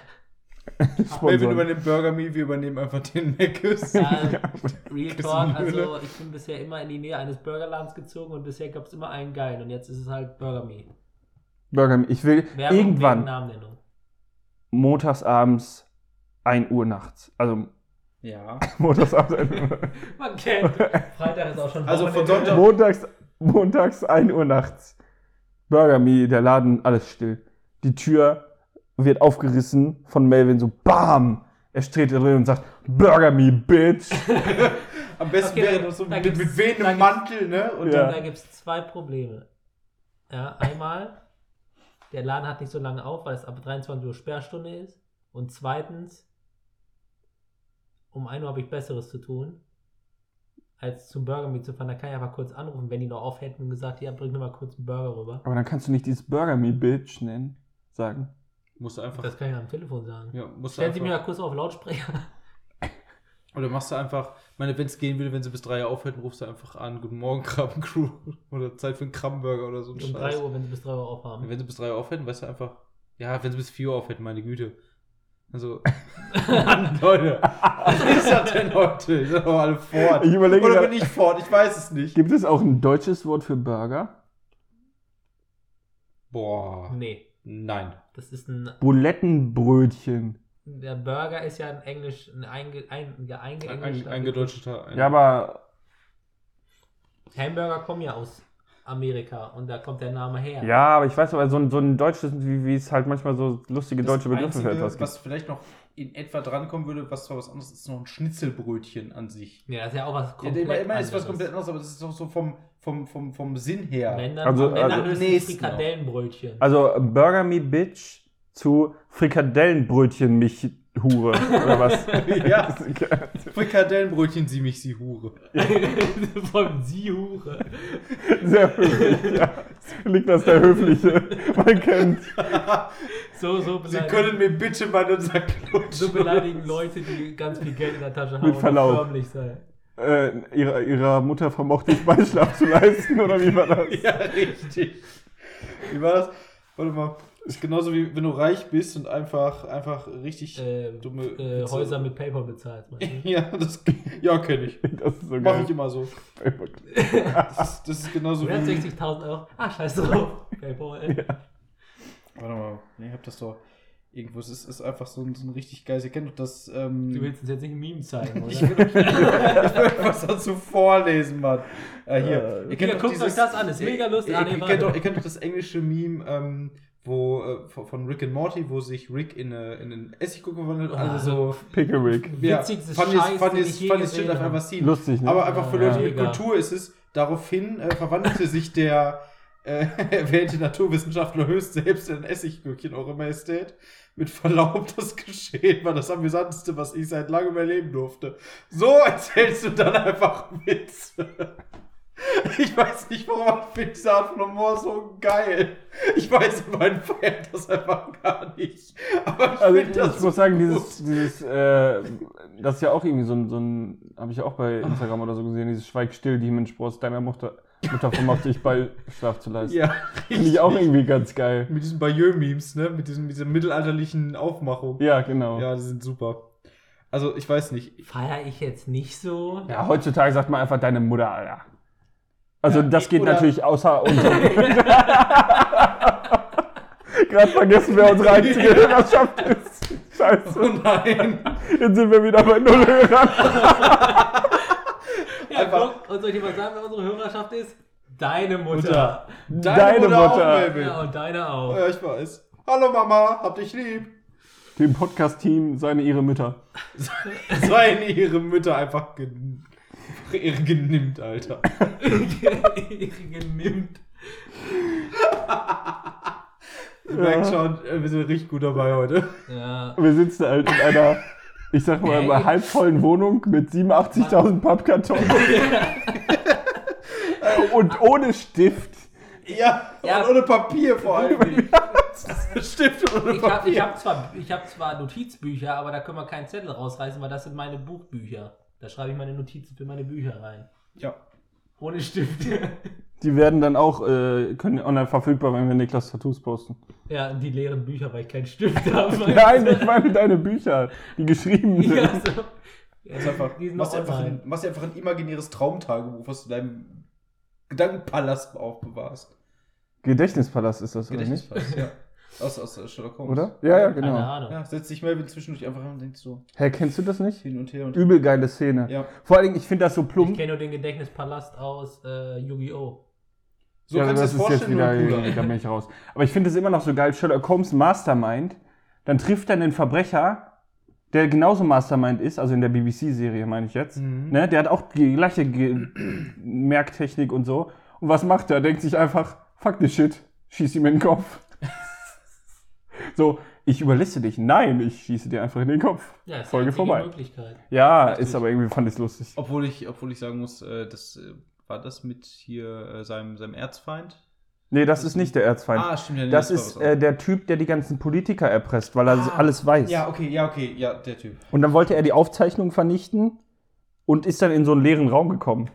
Sponsoren. übernimmt Burger Me, wir übernehmen einfach den Mc's. Ja, Real Talk, also ich bin bisher immer in die Nähe eines Burgerladens gezogen und bisher gab es immer einen geilen und jetzt ist es halt Burger Me. Burger, ich will Werbung irgendwann Namennennung. Montags abends 1 Uhr nachts. Also Ja. montags abends 1 Uhr. Man kennt. Freitag ist auch schon Also von. Sonntag- montags, montags 1 Uhr nachts. Burger Me, der Laden, alles still. Die Tür wird aufgerissen von Melvin, so BAM! Er steht da drin und sagt, Burger Me, Bitch! Am besten Okay, wäre da- das so da mit, wehendem Mantel, ne? Und Ja. dann Da gibt es zwei Probleme. Ja, einmal, der Laden hat nicht so lange auf, weil es ab 23 Uhr Sperrstunde ist. Und zweitens, um 1 Uhr habe ich Besseres zu tun, als zum Burger Meat zu fahren. Da kann ich einfach kurz anrufen, wenn die noch auf hätten und gesagt, ja, bring mir mal kurz einen Burger rüber. Aber dann kannst du nicht dieses Burger Me, Bitch nennen, sagen. musst du einfach. Das kann ich am Telefon sagen. ja, musst du Stellen Sie mir mal kurz auf Lautsprecher. oder machst du einfach, ich meine, wenn es gehen würde, wenn sie bis 3 Uhr aufhört, rufst du einfach an, guten Morgen, Krabbencrew. Oder Zeit für einen Krabbenburger oder so. ein Um 3 Uhr, wenn Sie bis 3 Uhr aufhaben. Wenn sie bis 3 Uhr aufhören, weißt du einfach, ja, wenn sie bis 4 Uhr aufhören, meine Güte. Also, Leute, was ist das denn heute? Sind doch alle fort. Ich überlege Oder bin ich fort? Ich weiß es nicht. Gibt es auch ein deutsches Wort für Burger? Boah. Nee, Nein. das ist ein. Bulettenbrötchen. Der Burger ist ja ein Englisch, ein einge, ein, ja, Ein, eingeenglischter ein, eingedeutschter. Ein, Ja, aber Hamburger kommen ja aus Amerika und da kommt der Name her. Ja, aber ich weiß aber, so ein, so ein deutsches, wie, wie es halt manchmal so lustige das deutsche Begriffe Einzige, für etwas gibt. was vielleicht noch in etwa drankommen würde, was zwar was anderes ist, ist noch ein Schnitzelbrötchen an sich. Ja, das ist ja auch was Ja, komplett immer, immer ist was komplett anderes, aber das ist auch so vom, vom, vom, vom Sinn her. Wenn dann, Also, wenn dann also Frikadellenbrötchen. Also Burger Me Bitch zu Frikadellenbrötchen mich Hure oder was? ja, Frikadellenbrötchen, sie mich, sie Hure. Vom Siehure. Sehr höflich, ja. Liegt das der Höfliche. Man kennt. So, so Sie können mir bitte mal unser Klutsch. so beleidigen Leute, die ganz viel Geld in der Tasche haben Mit und Verlaub. förmlich sein. Äh, ihrer, ihrer Mutter vermochte ich Beischlaf zu leisten, oder wie war das? Ja, richtig. Wie war das? Warte mal. Ist genauso wie wenn du reich bist und einfach, einfach richtig Äh, dumme äh, Häuser mit PayPal bezahlt. meinst du? Ja, das ja, kenne ich. Das ist so Mache geil. ich immer so. Das ist, das ist genauso wie. 160.000 Euro. Ah, scheiß drauf. PayPal. ey. Warte mal. Nee, ich hab das doch irgendwo. Es ist, ist einfach so ein, so ein richtig geiles. Ihr kennt doch das. Ähm, Du willst uns jetzt nicht ein Meme zeigen, oder? ich will will was dazu vorlesen, Mann. Äh, hier. Äh, ihr Hier, guckt euch das an, ist mega lustig. Ihr, Ah, ihr, ihr, warte. kennt doch, ihr kennt doch das englische Meme, ähm, wo, äh, von Rick and Morty, wo sich Rick in, eine, in einen Essigguck verwandelt und alle so. Pickerick. Ja, Witzigste fun is, Scheiß, den is, ich shit I've habe. ever seen. Lustig, ne? Aber einfach für Ja, Leute mit mega. Kultur ist es, daraufhin äh, verwandelte sich der äh, erwähnte Naturwissenschaftler höchst selbst in ein Essiggürkchen, Eure Majestät. Mit Verlaub, das Geschehen war das Amüsanteste, was ich seit langem erleben durfte. So erzählst du dann einfach Witze. Ich weiß nicht, warum man findet diese Art von Humor so geil. Ich weiß, mein feiert das einfach gar nicht. Aber ich Also ich, finde das ich muss sagen, gut. dieses, dieses äh, das ist ja auch irgendwie so ein, so ein habe ich auch bei Instagram oder so gesehen, dieses Schweig still, die Mensch aus deiner Mutter, Mutter vermochte ich Beischlaf zu leisten. Ja, Finde ich auch irgendwie ganz geil. Mit diesen Bayeux-Memes, ne? Mit diesem, dieser mittelalterlichen Aufmachung. Ja, genau. Ja, die sind super. Also, ich weiß nicht. Feier ich jetzt nicht so. Ja, heutzutage sagt man einfach deine Mutter, Alter. Also Ja, das geht natürlich außer unserem. Gerade vergessen, wer unsere einzige Hörerschaft ist. Scheiße. Oh nein! Jetzt sind wir wieder bei null Hörern. Ja, Einfach- guck, und soll ich dir mal sagen, wer unsere Hörerschaft ist? Deine Mutter. Mutter. Deine auch, Mutter. Melvin. Ja, und deine auch. Ja, ich weiß. Hallo Mama, hab dich lieb. Dem Podcast-Team seine ihre Mütter. Seien ihre Mütter einfach gen ihre genimmt, Alter. Genimmt. Ihr merkt schon, äh, wir sind richtig gut dabei heute. Ja. Wir sitzen halt in einer, ich sag mal, Ey. halbvollen Wohnung mit 87.000 Pappkartons. Und ohne Stift. Ja, Ja. und ohne Papier vor allem. Stift ohne Ich habe Papier. ich hab zwar, ich hab zwar Notizbücher, aber da können wir keinen Zettel rausreißen, weil das sind meine Buchbücher. Da schreibe ich meine Notizen für meine Bücher rein. Ja. Ohne Stift. Die werden dann auch, äh, können online verfügbar, wenn wir Niklas Tattoos posten. ja, die leeren Bücher, weil ich keinen Stift habe. Nein, ich meine deine Bücher, die geschrieben sind. Ja, so. Ja, Das ist einfach, die sind machst, einfach ein, machst einfach ein imaginäres Traumtagebuch, was du in deinem Gedankenpalast aufbewahrst. Gedächtnispalast ist das, oder nicht? Gedächtnispalast, ja. Aus, aus Sherlock Holmes. Oder? Ja, ja, Keine genau. Ahnung. Ja, setzt sich Melvin zwischendurch einfach an und denkt so Hä, kennst du das nicht? hin und her und Übel geile Szene. Ja. Vor allen Dingen, ich finde das so Ich plump. kenne nur den Gedächtnispalast aus äh, Yu-Gi-Oh! So ja, kannst du das es ist jetzt vorstellen, wieder, nur cooler. da bin ich raus. Aber ich finde es immer noch so geil, Sherlock Holmes Mastermind, dann trifft er einen Verbrecher, der genauso Mastermind ist, also in der BBC-Serie meine ich jetzt. Mhm. Ne? Der hat auch die gleiche Ge Merktechnik und so. Und was macht er? Denkt sich einfach, fuck this shit, schieß ihm in den Kopf. So, ich überliste dich. Nein, ich schieße dir einfach in den Kopf. Ja, ist Folge vorbei. Möglichkeit. Ja, Richtig. ist aber irgendwie fand ich lustig. Obwohl ich, obwohl ich sagen muss, äh, das äh, war das mit hier äh, seinem, seinem Erzfeind. Nee, das ist nicht der Erzfeind. Ah, stimmt ja. nee, das ist äh, der Typ, der die ganzen Politiker erpresst, weil er Ah. alles weiß. Ja, okay, ja, okay, ja, der Typ. Und dann wollte er die Aufzeichnung vernichten und ist dann in so einen leeren Raum gekommen.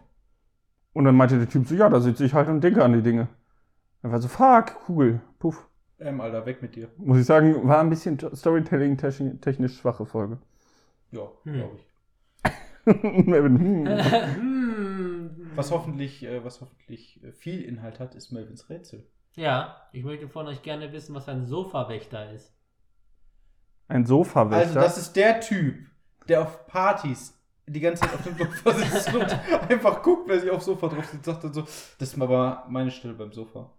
Und dann meinte der Typ so, ja, da sitze ich halt und denke an die Dinge. Er war so, fuck, Kugel, puff. Ähm, Alter, weg mit dir. Muss ich sagen, war ein bisschen Storytelling-technisch schwache Folge. Ja, Hm. glaube ich. Melvin, hm. Hm. Was hoffentlich, äh, was hoffentlich äh, viel Inhalt hat, ist Melvins Rätsel. Ja, ich möchte von euch gerne wissen, was ein Sofawächter ist. Ein Sofawächter. Also, das ist der Typ, der auf Partys die ganze Zeit auf dem Sofa sitzt und einfach guckt, wer sich aufs Sofa drauf sitzt, sagt dann so, das ist aber meine Stelle beim Sofa.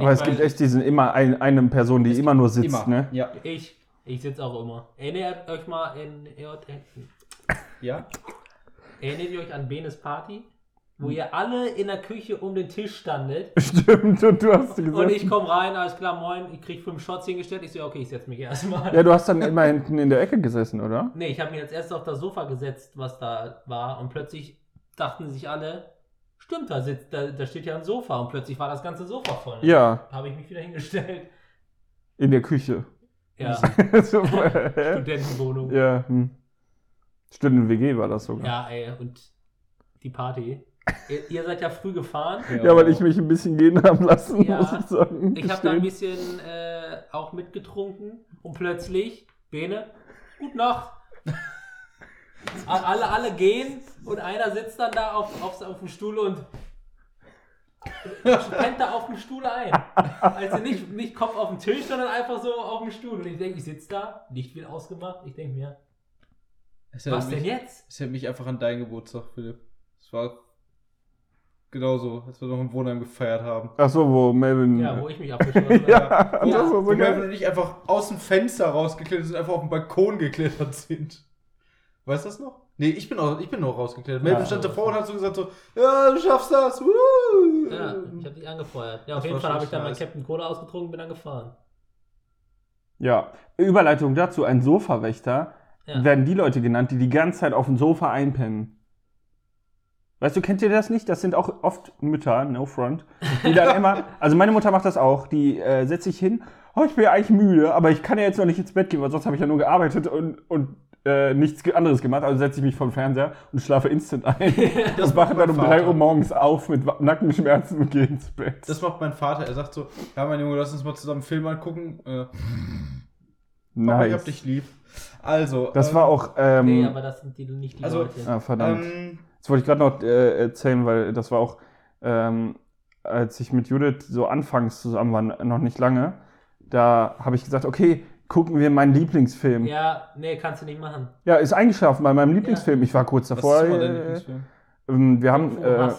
Aber es gibt echt diesen immer ein, eine Person, die immer nur sitzt, Immer. ne? Ja. Ich, ich sitze auch immer. Erinnert euch mal in, Ja. erinnert ihr euch an Benes Party? Wo ihr alle in der Küche um den Tisch standet Stimmt, und du hast gesagt. und ich komme rein, alles klar, moin, ich krieg fünf Shots hingestellt. Ich so, okay, ich setze mich erstmal. ja, du hast dann immer hinten in der Ecke gesessen, oder? Nee, ich habe mich als erstes auf das Sofa gesetzt, was da war, und plötzlich dachten sich alle, stimmt, da sitzt, da, da steht ja ein Sofa, und plötzlich war das ganze Sofa voll. Ja, Habe ich mich wieder hingestellt. in der Küche. Ja, so? Studentenwohnung. ja, hm. Stunden-WG war das sogar. Ja, ey, und die Party. Ihr, ihr seid ja früh gefahren. Ja, weil ich mich ein bisschen gehen haben lassen, Ja. muss ich sagen. Ich habe da ein bisschen äh, auch mitgetrunken und plötzlich, Bene, gute Nacht. Alle, alle gehen und einer sitzt dann da auf, auf, auf dem Stuhl und pennt da auf dem Stuhl ein. Also nicht, nicht Kopf auf dem Tisch, sondern einfach so auf dem Stuhl. Und ich denke, ich sitze da, Licht wird ausgemacht. Ich denke mir, was denn mich, jetzt? Es erinnert mich einfach an deinen Geburtstag, Philipp. Es war genauso, als wir noch im Wohnheim gefeiert haben. Ach so, wo Melvin. Ja, wo ich mich abgeschossen habe. ja, Ja. das war Wo so Melvin geil. und ich einfach aus dem Fenster rausgeklettert sind, einfach auf den Balkon geklettert sind. Weißt du das noch? Nee, ich bin, auch, ich bin noch rausgeklettert. Melvin Ja. stand davor und hat so gesagt so, ja, du schaffst das. Woo! Ja, ich habe dich angefeuert. Ja, auf Das jeden Fall habe ich dann meinen. Captain Cola ausgetrunken und bin dann gefahren. Ja, Überleitung dazu, ein Sofawächter Ja. werden die Leute genannt, die die ganze Zeit auf dem Sofa einpennen. Weißt du, kennt ihr das nicht? Das sind auch oft Mütter, no front, die dann immer, also meine Mutter macht das auch, die äh, setzt sich hin, oh, ich bin ja eigentlich müde, aber ich kann ja jetzt noch nicht ins Bett gehen, weil sonst habe ich ja nur gearbeitet und, und äh, nichts anderes gemacht, also setze ich mich vom Fernseher und schlafe instant ein. Das Das wache macht dann um mein 3 Vater. Uhr morgens auf mit Nackenschmerzen und gehe ins Bett. Das macht mein Vater. Er sagt so, ja, mein Junge, lass uns mal zusammen einen Film angucken. Äh, Papa, ich hab nice. dich lieb. Also. Das ähm, war auch, ähm, Nee, aber das sind die nicht die also, Leute. ah, verdammt. Ähm, Das wollte ich gerade noch äh, erzählen, weil das war auch, ähm, als ich mit Judith so anfangs zusammen war, noch nicht lange, da habe ich gesagt, okay, gucken wir meinen Lieblingsfilm. Ja, Ja, nee, kannst du nicht machen. ist eingeschlafen bei meinem Lieblingsfilm. Ich war kurz was davor. ist mal dein Äh, Lieblingsfilm? ähm, wir haben. Äh,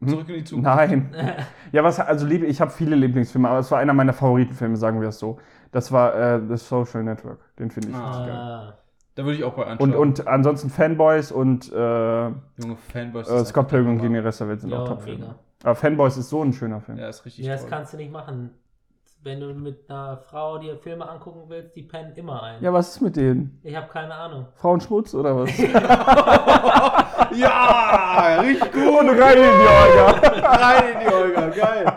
hm? Zurück in die Zukunft. Nein. Ja, was, also liebe, ich habe viele Lieblingsfilme, aber es war einer meiner Favoritenfilme, sagen wir es so. Das war äh, The Social Network. Den finde ich Ah. richtig geil. Ah, Da würde ich auch bei anschauen. Und, und ansonsten Fanboys und äh, Junge, Fanboys. äh, ist Scott Pilgrim gegen die. Rest der Welt sind auch ja, Top-Filme. mega. Aber Fanboys ist so ein schöner Film. Ja, ist richtig Ja, das toll. kannst du nicht machen. Wenn du mit einer Frau dir Filme angucken willst, die pennen immer ein. Ja, was ist mit denen? Ich habe keine Ahnung. Frauenschmutz oder was? ja, richtig gut. Und rein in die Olga. Rein in die Olga, geil.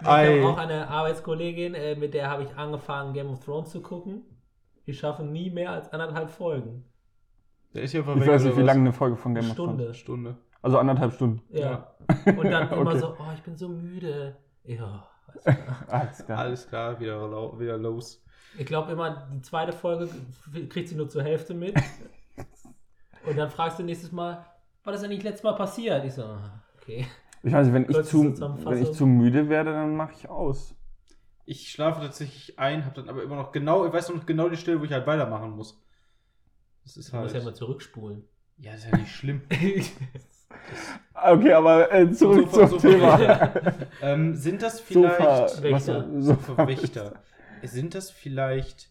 Ich habe auch eine Arbeitskollegin, äh, mit der habe ich angefangen, Game of Thrones zu gucken. Die schaffen nie mehr als anderthalb Folgen. Der ist hier Ich weiß nicht, wie lange eine Folge von Game of Stunde. Thrones Stunde. Also anderthalb Stunden. Ja. Und dann immer Okay. so, oh, ich bin so müde. Ja. Alles klar. Alles klar, wieder, wieder los. Ich glaube immer, die zweite Folge kriegt sie nur zur Hälfte mit. Und dann fragst du nächstes Mal, war das eigentlich letztes Mal passiert? Ich so, okay. Ich weiß nicht, wenn ich, zu, wenn ich zu müde werde, dann mache ich aus. Ich schlafe tatsächlich ein, habe dann aber immer noch genau, ich weiß noch genau die Stelle, wo ich halt weitermachen muss. Das ist Du musst halt. ja mal zurückspulen. ja, ist ja nicht schlimm. Okay, aber äh, zurück Sofa- zum Sofa- Thema. ähm, sind das vielleicht. Wächter. Sofa Wächter. Sind das vielleicht.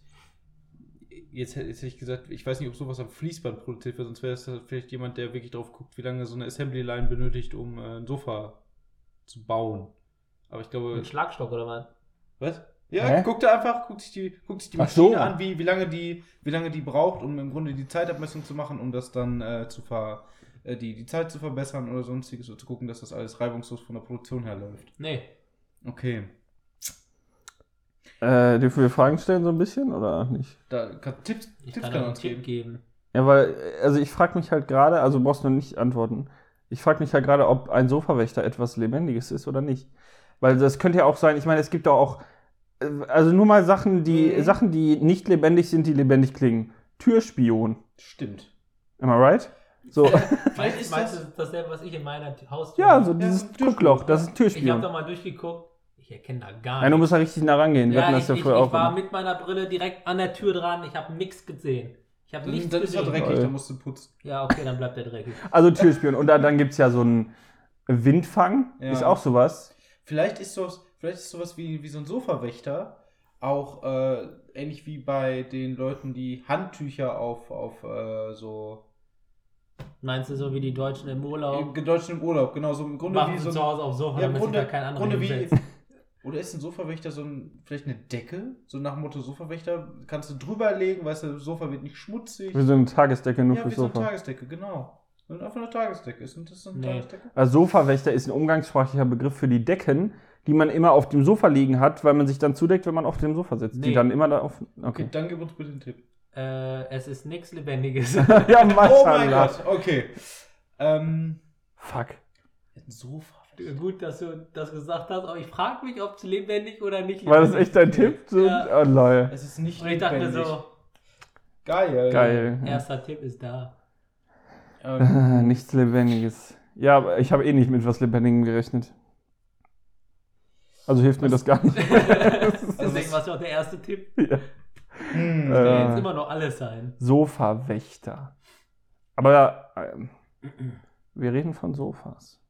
Jetzt, hätte- jetzt hätte ich gesagt, ich weiß nicht, ob sowas am Fließband produziert wird, sonst wäre das vielleicht jemand, der wirklich drauf guckt, wie lange so eine Assembly Line benötigt, um äh, ein Sofa zu bauen. Aber ich glaube. Mit Schlagstock oder was? Was? Ja, Hä? guckt er einfach, guckt sich die, guckt sich die Ach so. Maschine an, wie, wie, lange die, wie lange die braucht, um im Grunde die Zeitabmessung zu machen, um das dann äh, zu ver, die, die Zeit zu verbessern oder sonstiges, oder zu gucken, dass das alles reibungslos von der Produktion her läuft. Nee. Okay. Äh, dürfen wir Fragen stellen so ein bisschen oder nicht? Da kann, Tipps, Ich Tipps kann kann er uns Tipp geben. geben. Ja, weil, also ich frage mich halt gerade, also brauchst du nicht antworten. Ich frage mich halt gerade, ob ein Sofawächter etwas Lebendiges ist oder nicht. Weil das könnte ja auch sein, ich meine, es gibt doch auch, äh, also nur mal Sachen, die, Mhm. Sachen, die nicht lebendig sind, die lebendig klingen. Türspion. Stimmt. Am I right? So. Meinst, ist meinst das- du dasselbe, was ich in meiner Haustür ja, so Ja, dieses Türspion. Guckloch, das ist ein Ich habe Türspion. da mal durchgeguckt. Ich erkenne da gar Nein, du nichts. musst da richtig nah rangehen. Wir Ja, hatten ich, das ja ich, früher ich auch. war immer. mit meiner Brille direkt an der Tür dran. Ich habe nichts gesehen. Ich habe Dann, nichts dann ist er gesehen. dreckig, dann musst du putzen. Ja, okay, dann bleibt der dreckig. Also Türspion. Und dann, dann gibt es ja so einen Windfang, Ja. ist auch sowas. Vielleicht ist sowas, vielleicht ist sowas wie, wie so ein Sofawächter auch äh, ähnlich wie bei den Leuten, die Handtücher auf, auf äh, so Meinst du so wie die Deutschen im Urlaub? in Deutschen im Urlaub, genau, so im Grunde Machen wie sie so zu ein, Hause auf Sofa, ja, im damit Grunde, sich da kein anderer Grunde wie, oder ist ein Sofawächter so ein, vielleicht eine Decke, so nach dem Motto Sofawächter, kannst du drüber legen, weißt du, das Sofa wird nicht schmutzig. Wie so eine Tagesdecke nur ja, für wie so eine Sofa. Tagesdecke, genau. Und einfach eine Tagesdecke. Ist das so eine Nee. Tagesdecke? Also Sofawächter ist ein umgangssprachlicher Begriff für die Decken, die man immer auf dem Sofa liegen hat, weil man sich dann zudeckt, wenn man auf dem Sofa sitzt. Die Nee. dann immer da auf. Okay, Okay. dann gib uns bitte den Tipp. Äh, es ist nichts Lebendiges. ja, Oh mein. Gott, okay. Ähm, Fuck. ein Sofa. Gut, dass du das gesagt hast, aber ich frage mich, ob es lebendig oder nicht War das lebendig echt dein ist. Tipp? So, Ja. Oh lol. Es ist nicht Und ich dachte lebendig. so, Geil. Geil. erster Tipp ist da. Ähm, Nichts Lebendiges. Ja, aber ich habe eh nicht mit was Lebendigem gerechnet. Also hilft mir das gar nicht. Deswegen war es ja auch der erste Tipp. ja. Hm, Äh, jetzt immer noch alles sein. Sofawächter. Aber ähm, wir reden von Sofas.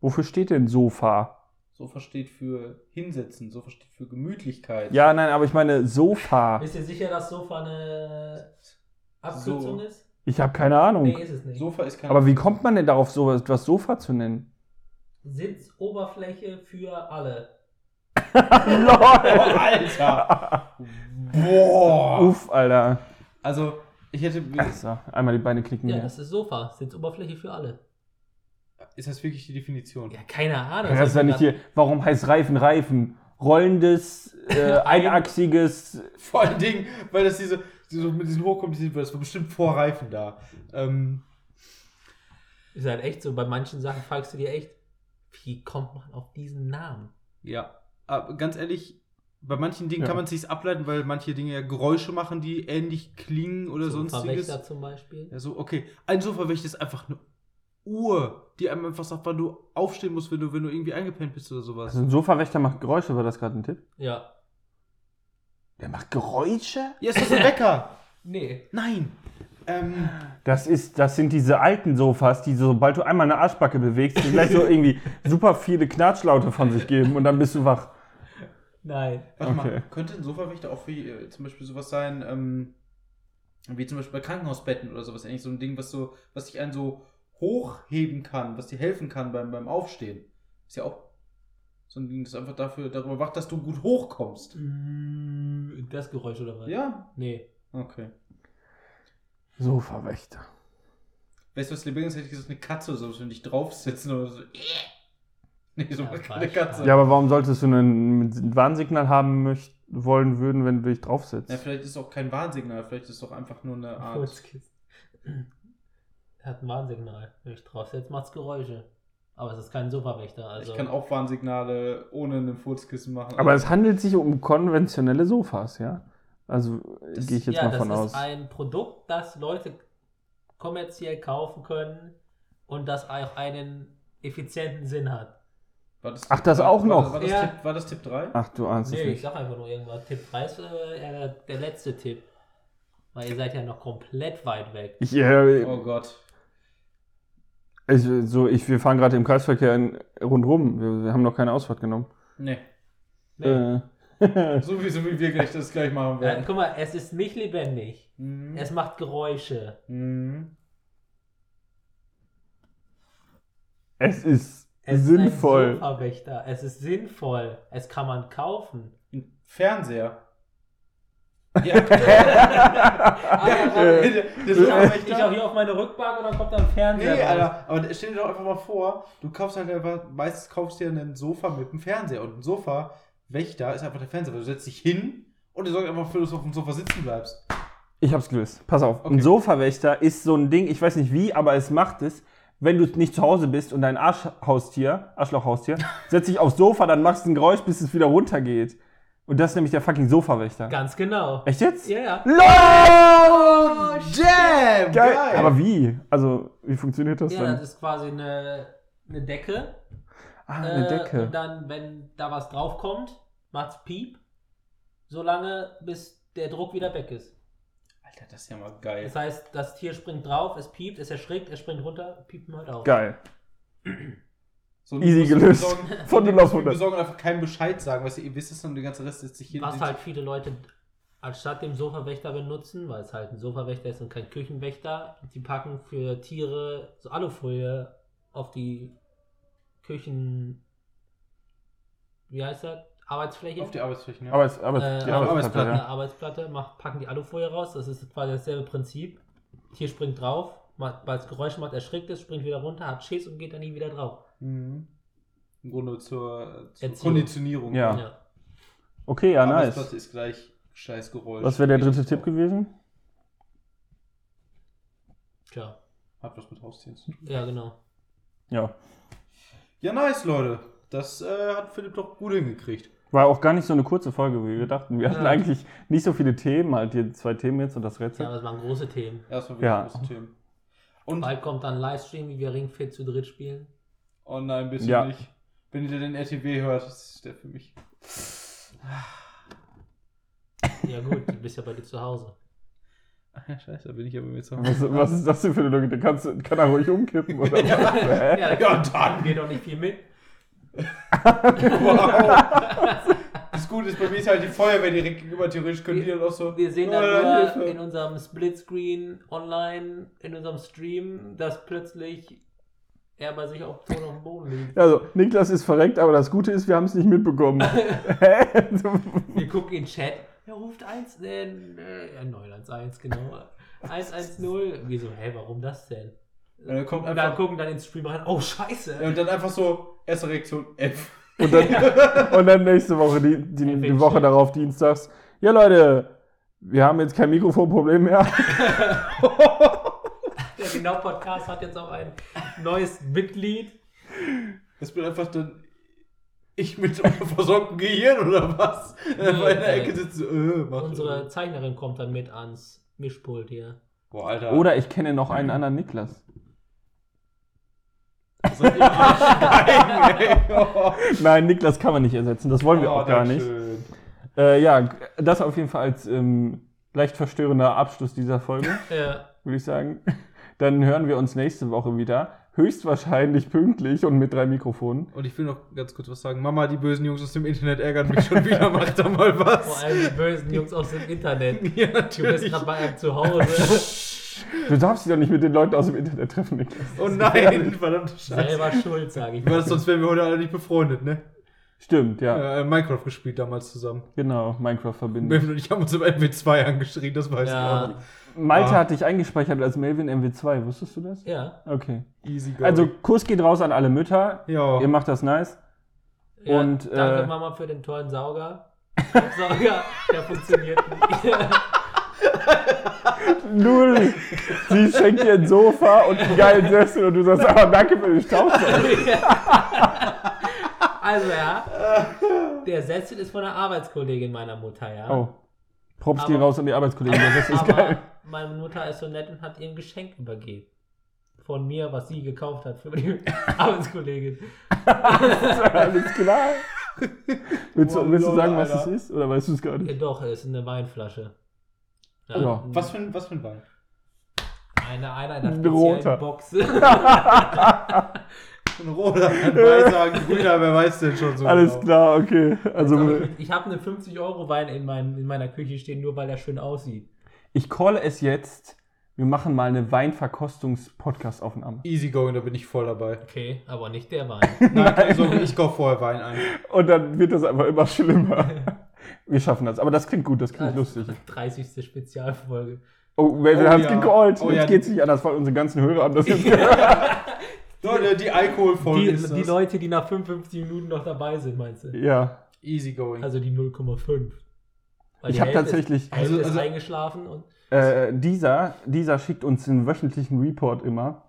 Wofür steht denn Sofa? Sofa steht für hinsetzen, Sofa steht für Gemütlichkeit. Ja, nein, aber ich meine Sofa. Bist du sicher, dass Sofa eine Abkürzung So. ist? Ich habe keine Ahnung. Nee, ist es nicht. Sofa ist kein. Aber wie kommt man denn darauf, so etwas Sofa zu nennen? Sitzoberfläche für alle. Oh, Alter! Boah! Uff, Alter. Also, ich hätte. So, einmal die Beine klicken Ja, hier. das ist Sofa. Sitzoberfläche für alle. Ist das wirklich die Definition? Ja, keine Ahnung. Ja, das ist ja nicht hier. Warum heißt Reifen Reifen? Rollendes, äh, einachsiges. Vor allen Dingen, weil das diese. So mit diesen hochkomplizierten, das war bestimmt vor Reifen da. Ähm, Ist halt echt so. Bei manchen Sachen fragst du dir echt, wie kommt man auf diesen Namen? ja. Aber ganz ehrlich, bei manchen Dingen Ja. kann man es sich ableiten, weil manche Dinge ja Geräusche machen, die ähnlich klingen oder So ein sonstiges. Verwächter zum Beispiel. Ja, so, okay. Ein Sofawächter ist einfach eine Uhr, die einem einfach sagt, wann du aufstehen musst, wenn du, wenn du irgendwie eingepennt bist oder sowas. Also ein Sofawächter macht Geräusche, war das gerade ein Tipp? Ja. Der macht Geräusche? Ja, ist das ein Wecker? Nee. Nein. Ähm, Das, ist, das sind diese alten Sofas, die sobald du einmal eine Arschbacke bewegst, die gleich so irgendwie super viele Knatschlaute von sich geben und dann bist du wach. Nein. warte Okay. mal, könnte ein Sofawächter auch wie äh, zum Beispiel sowas sein, ähm, wie zum Beispiel bei Krankenhausbetten oder sowas, eigentlich so ein Ding, was so, was sich einen so hochheben kann, was dir helfen kann beim, beim Aufstehen. Ist ja auch so ein Ding, das einfach dafür darüber wacht, dass du gut hochkommst. Mm, Das Geräusch oder was? Ja? Nee. Okay. Sofawächter. Weißt du, was Lebendiges hätte ich gesagt, eine Katze oder so, wenn dich draufsetzen oder so. Nee, so Ja, macht keine Katze. Ja, aber warum solltest du ein Warnsignal haben möcht wollen würden, wenn du dich draufsetzt? Ja, vielleicht ist es auch kein Warnsignal, vielleicht ist es doch einfach nur eine Art. Er hat ein Warnsignal. Wenn ich draufsetze, macht's Geräusche. Aber es ist kein Sofawächter. Also Ich kann auch Warnsignale ohne einen Furzkissen machen. Aber es handelt sich um konventionelle Sofas, ja? Also Das- gehe ich jetzt ja, mal das von ist aus. ein Produkt, das Leute kommerziell kaufen können und das auch einen effizienten Sinn hat. War das Ach, das war, auch war, noch? War das, Ja. Tipp, war das Tipp 3? Ach, du ahnst es Nee, ich nicht. sag einfach nur irgendwas. Tipp 3 ist äh, eher der, letzte Tipp. Weil ihr seid ja noch komplett weit weg. Ich, äh, Oh Gott. ich, so, ich, wir fahren gerade im Kreisverkehr in, rundrum. Wir, wir haben noch keine Ausfahrt genommen. Nee. Nee. Äh, So wie, so wie wir gleich das gleich machen Ja, werden. guck mal, es ist nicht lebendig. Mhm. Es macht Geräusche. Mhm. es ist Es sinnvoll. ist ein Sofawächter. Es ist sinnvoll. Es kann man kaufen. Ein Fernseher. Ja. Ah, ja, warte. Äh, Der ich, auch, ich auch hier auf meine Rückbank und dann kommt da ein Fernseher. Nee. Alter, aber stell dir doch einfach mal vor, du kaufst halt einfach, meistens kaufst du dir ein Sofa mit einem Fernseher und ein Sofa-Wächter ist einfach der Fernseher, weil du setzt dich hin und du sorgst einfach dafür, dass du auf dem Sofa sitzen bleibst. Ich hab's gelöst. Pass auf. Ein Okay. Sofawächter ist so ein Ding, ich weiß nicht wie, aber es macht es, wenn du nicht zu Hause bist und dein Arschhaustier, Arschlochhaustier, setzt dich aufs Sofa, dann machst du ein Geräusch, bis es wieder runtergeht. Und das ist nämlich der fucking Sofawächter. Ganz genau. Echt jetzt? Ja, ja. LOL! Jam! Geil. Aber wie? Also, wie funktioniert das Ja, dann? das ist quasi eine, eine Decke. ah, eine Äh, Decke. Und dann, wenn da was draufkommt, macht's Piep. Solange bis der Druck wieder weg ist. Alter, das ist ja mal geil. Das heißt, das Tier springt drauf, es piept, es erschrickt, es springt runter, piept mal auf. Geil. So, Easy musst du gelöst. besorgen- Von du 0 auf musst 100. besorgen und einfach keinen Bescheid sagen, du, ihr wisst es dann, der ganze Rest setzt sich hin. Was halt viele Leute anstatt dem Sofawächter benutzen, weil es halt ein Sofawächter ist und kein Küchenwächter, die packen für Tiere so Alufolie auf die Küchen. Wie heißt das? Arbeitsfläche? auf die Arbeitsflächen, ja. Aber es, aber äh, die Arbeitsplatte, eine ja. Arbeitsplatte, macht, packen die Alufolie raus. Das ist quasi dasselbe Prinzip. Tier springt drauf, macht, weil es Geräusche macht, erschrickt es, springt wieder runter, hat Schiss und geht dann nie wieder drauf. Mhm. Im Grunde zur, zur. Konditionierung. Ja. Okay, ja, nice. Arbeitsplatte ist gleich scheiß Geräusch. Was wäre der dritte Tipp gewesen? Tja, Hat was mit Haustieren zu tun. ja, genau. Ja. Ja, nice, Leute. Das äh, hat Philipp doch gut hingekriegt. War auch gar nicht so eine kurze Folge, wie wir dachten. Wir hatten Ja. eigentlich nicht so viele Themen, halt die zwei Themen jetzt und das Ja, Rätsel. aber es waren große Themen. Erstmal wieder Ja. große Themen. Und Bald kommt dann Livestream, wie wir Ring Fit zu dritt spielen. oh nein, bitte Ja. nicht. Wenn ihr den RTW hört, das ist der für mich. Ja gut, du bist ja bei dir zu Hause. Ach ja, scheiße, da bin ich aber mit so. Was, was ist das denn für eine Logik? Da kannst, du- kann er ruhig umkippen oder was? Ja, Ja, dann. geht doch nicht viel mit. Wow. Das Gute ist, bei mir ist halt die Feuerwehr direkt gegenüber. Theoretisch können die dann auch so. Wir sehen Oh, dann nur Hilfe. in unserem Splitscreen online, in unserem Stream, dass plötzlich er bei sich auf Ton auf dem Boden liegt. Also, Niklas ist verreckt, aber das Gute ist, wir haben es nicht mitbekommen. Hä? Wir gucken in den Chat. Er ruft 1, äh, äh, 911, genau. 110. Wieso, hä, warum das denn? Dann kommt Und einfach- dann gucken dann ins Stream rein. Oh, scheiße. Und dann einfach so, erste Reaktion F. Und dann, und dann nächste Woche, die, die, die. Woche darauf, dienstags. Ja, Leute, wir haben jetzt kein Mikrofonproblem mehr. Der Genau Podcast hat jetzt auch ein neues Mitglied. Das bin einfach dann ich mit versorgtem Gehirn oder was? Einfach in der Nee, Ecke sitze, äh, Unsere Zeichnerin kommt dann mit ans Mischpult hier. Boah, Alter. Oder ich kenne noch einen anderen Niklas. Oh, Nein, Niklas kann man nicht ersetzen. Das wollen wir auch gar nicht. Äh, ja, das auf jeden Fall als ähm, leicht verstörender Abschluss dieser Folge, Ja. würde ich sagen. Dann hören wir uns nächste Woche wieder. Höchstwahrscheinlich pünktlich und mit drei Mikrofonen. Und ich will noch ganz kurz was sagen. Mama, die bösen Jungs aus dem Internet ärgern mich schon wieder. Macht da mal Vor was. allem die bösen Jungs aus dem Internet. Ja, Du bist natürlich. gerade bei einem zu Hause. Du darfst dich doch nicht mit den Leuten aus dem Internet treffen, Niklas. Oh nein, verdammte Scheiße. Selber schuld, sage ich. Weil sonst wären wir heute alle nicht befreundet, ne? Stimmt, ja. Äh, Minecraft gespielt damals zusammen. Genau, Minecraft verbindet. Melvin und ich haben uns im MW2 angeschrien, das weiß Ja. ich auch. Malte Ah. hat dich eingespeichert als Melvin MW2, wusstest du das? Ja. Okay. Easy going. Also, Kuss geht raus an alle Mütter. ja. Ihr macht das nice. ja Und, danke äh, Mama für den tollen Sauger. Sauger, der funktioniert nicht. Null. Sie schenkt dir ein Sofa und einen geilen Sessel und du sagst, aber danke für den Staubsauger. Also ja, der Sessel ist von einer Arbeitskollegin meiner Mutter, ja. Oh. Props die Aber- raus an die Arbeitskollegen. Der Sessel ist Aber geil. meine Mutter ist so nett und hat ihr ein Geschenk übergeben. Von mir, was sie gekauft hat für die Arbeitskollegin. Alles klar. Willst Oh, du, willst du sagen, was Alter. es ist? Oder weißt du es gar Ja, nicht? doch, es ist eine Weinflasche. Ja. Was für ein, was für ein Wein? Eine, eine, eine Ein speziellen roter. Box. Ein roter, ein weißer, ein grüner, wer weiß denn schon so Alles genau. klar, okay. Also, ich habe einen 50-Euro-Wein in, mein, in meiner Küche stehen, nur weil er schön aussieht. ich calle es jetzt. Wir machen mal eine Weinverkostungs-Podcast-Aufnahme. Easygoing, da bin ich voll dabei. Okay, aber nicht der Wein. Nein, also ich kaufe vorher Wein ein. Und dann wird das einfach immer schlimmer. Wir schaffen das. Aber das klingt gut, das klingt Als lustig. 30. Spezialfolge. Oh, wir, Oh haben es ja. gecallt. Oh jetzt ja. geht's nicht anders, weil unsere ganzen Hörer haben das jetzt Leute, die Alkoholfolge Die, ist die das. Leute, die nach 55 Minuten noch dabei sind, meinst du? Ja. Easygoing. Also die 0,5. Weil Ich die hab Hälfte tatsächlich- Ist, Also- ist also- eingeschlafen und. Äh, dieser, dieser schickt uns einen wöchentlichen Report immer.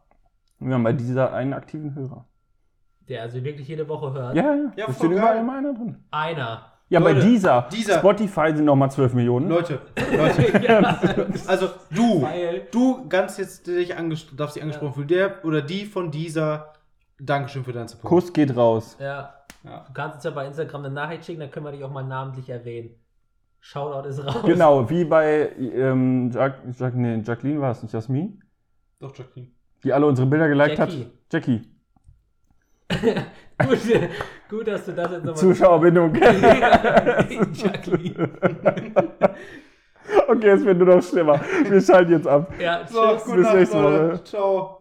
Wir haben bei dieser einen aktiven Hörer. Der also wirklich jede Woche hört. Ja, ja. Ja, da voll steht überall geil. immer einer drin. Einer. Ja, bei Leute, dieser. dieser- Spotify sind nochmal 12 Millionen. Leute, Leute, ja, also du, weil. du ganz jetzt dich darfst dich angesprochen fühlen, der oder die von dieser, Dankeschön für deinen Support. Kuss geht raus. Ja. Ja. Du kannst uns ja bei Instagram eine Nachricht schicken, dann können wir dich auch mal namentlich erwähnen. Shoutout ist raus. Genau, wie bei ähm, Jack, Jack, nee, Jacqueline war es nicht, Jasmin, Doch, Jacqueline. die alle unsere Bilder geliked Jackie. hat. Jackie. gut, gut, dass du das jetzt nochmal. Zuschauerbindung. Jacqueline. okay, es wird nur noch schlimmer. Wir schalten jetzt ab. Ja, So, tschüss. gute bis nächste. Woche. Ciao.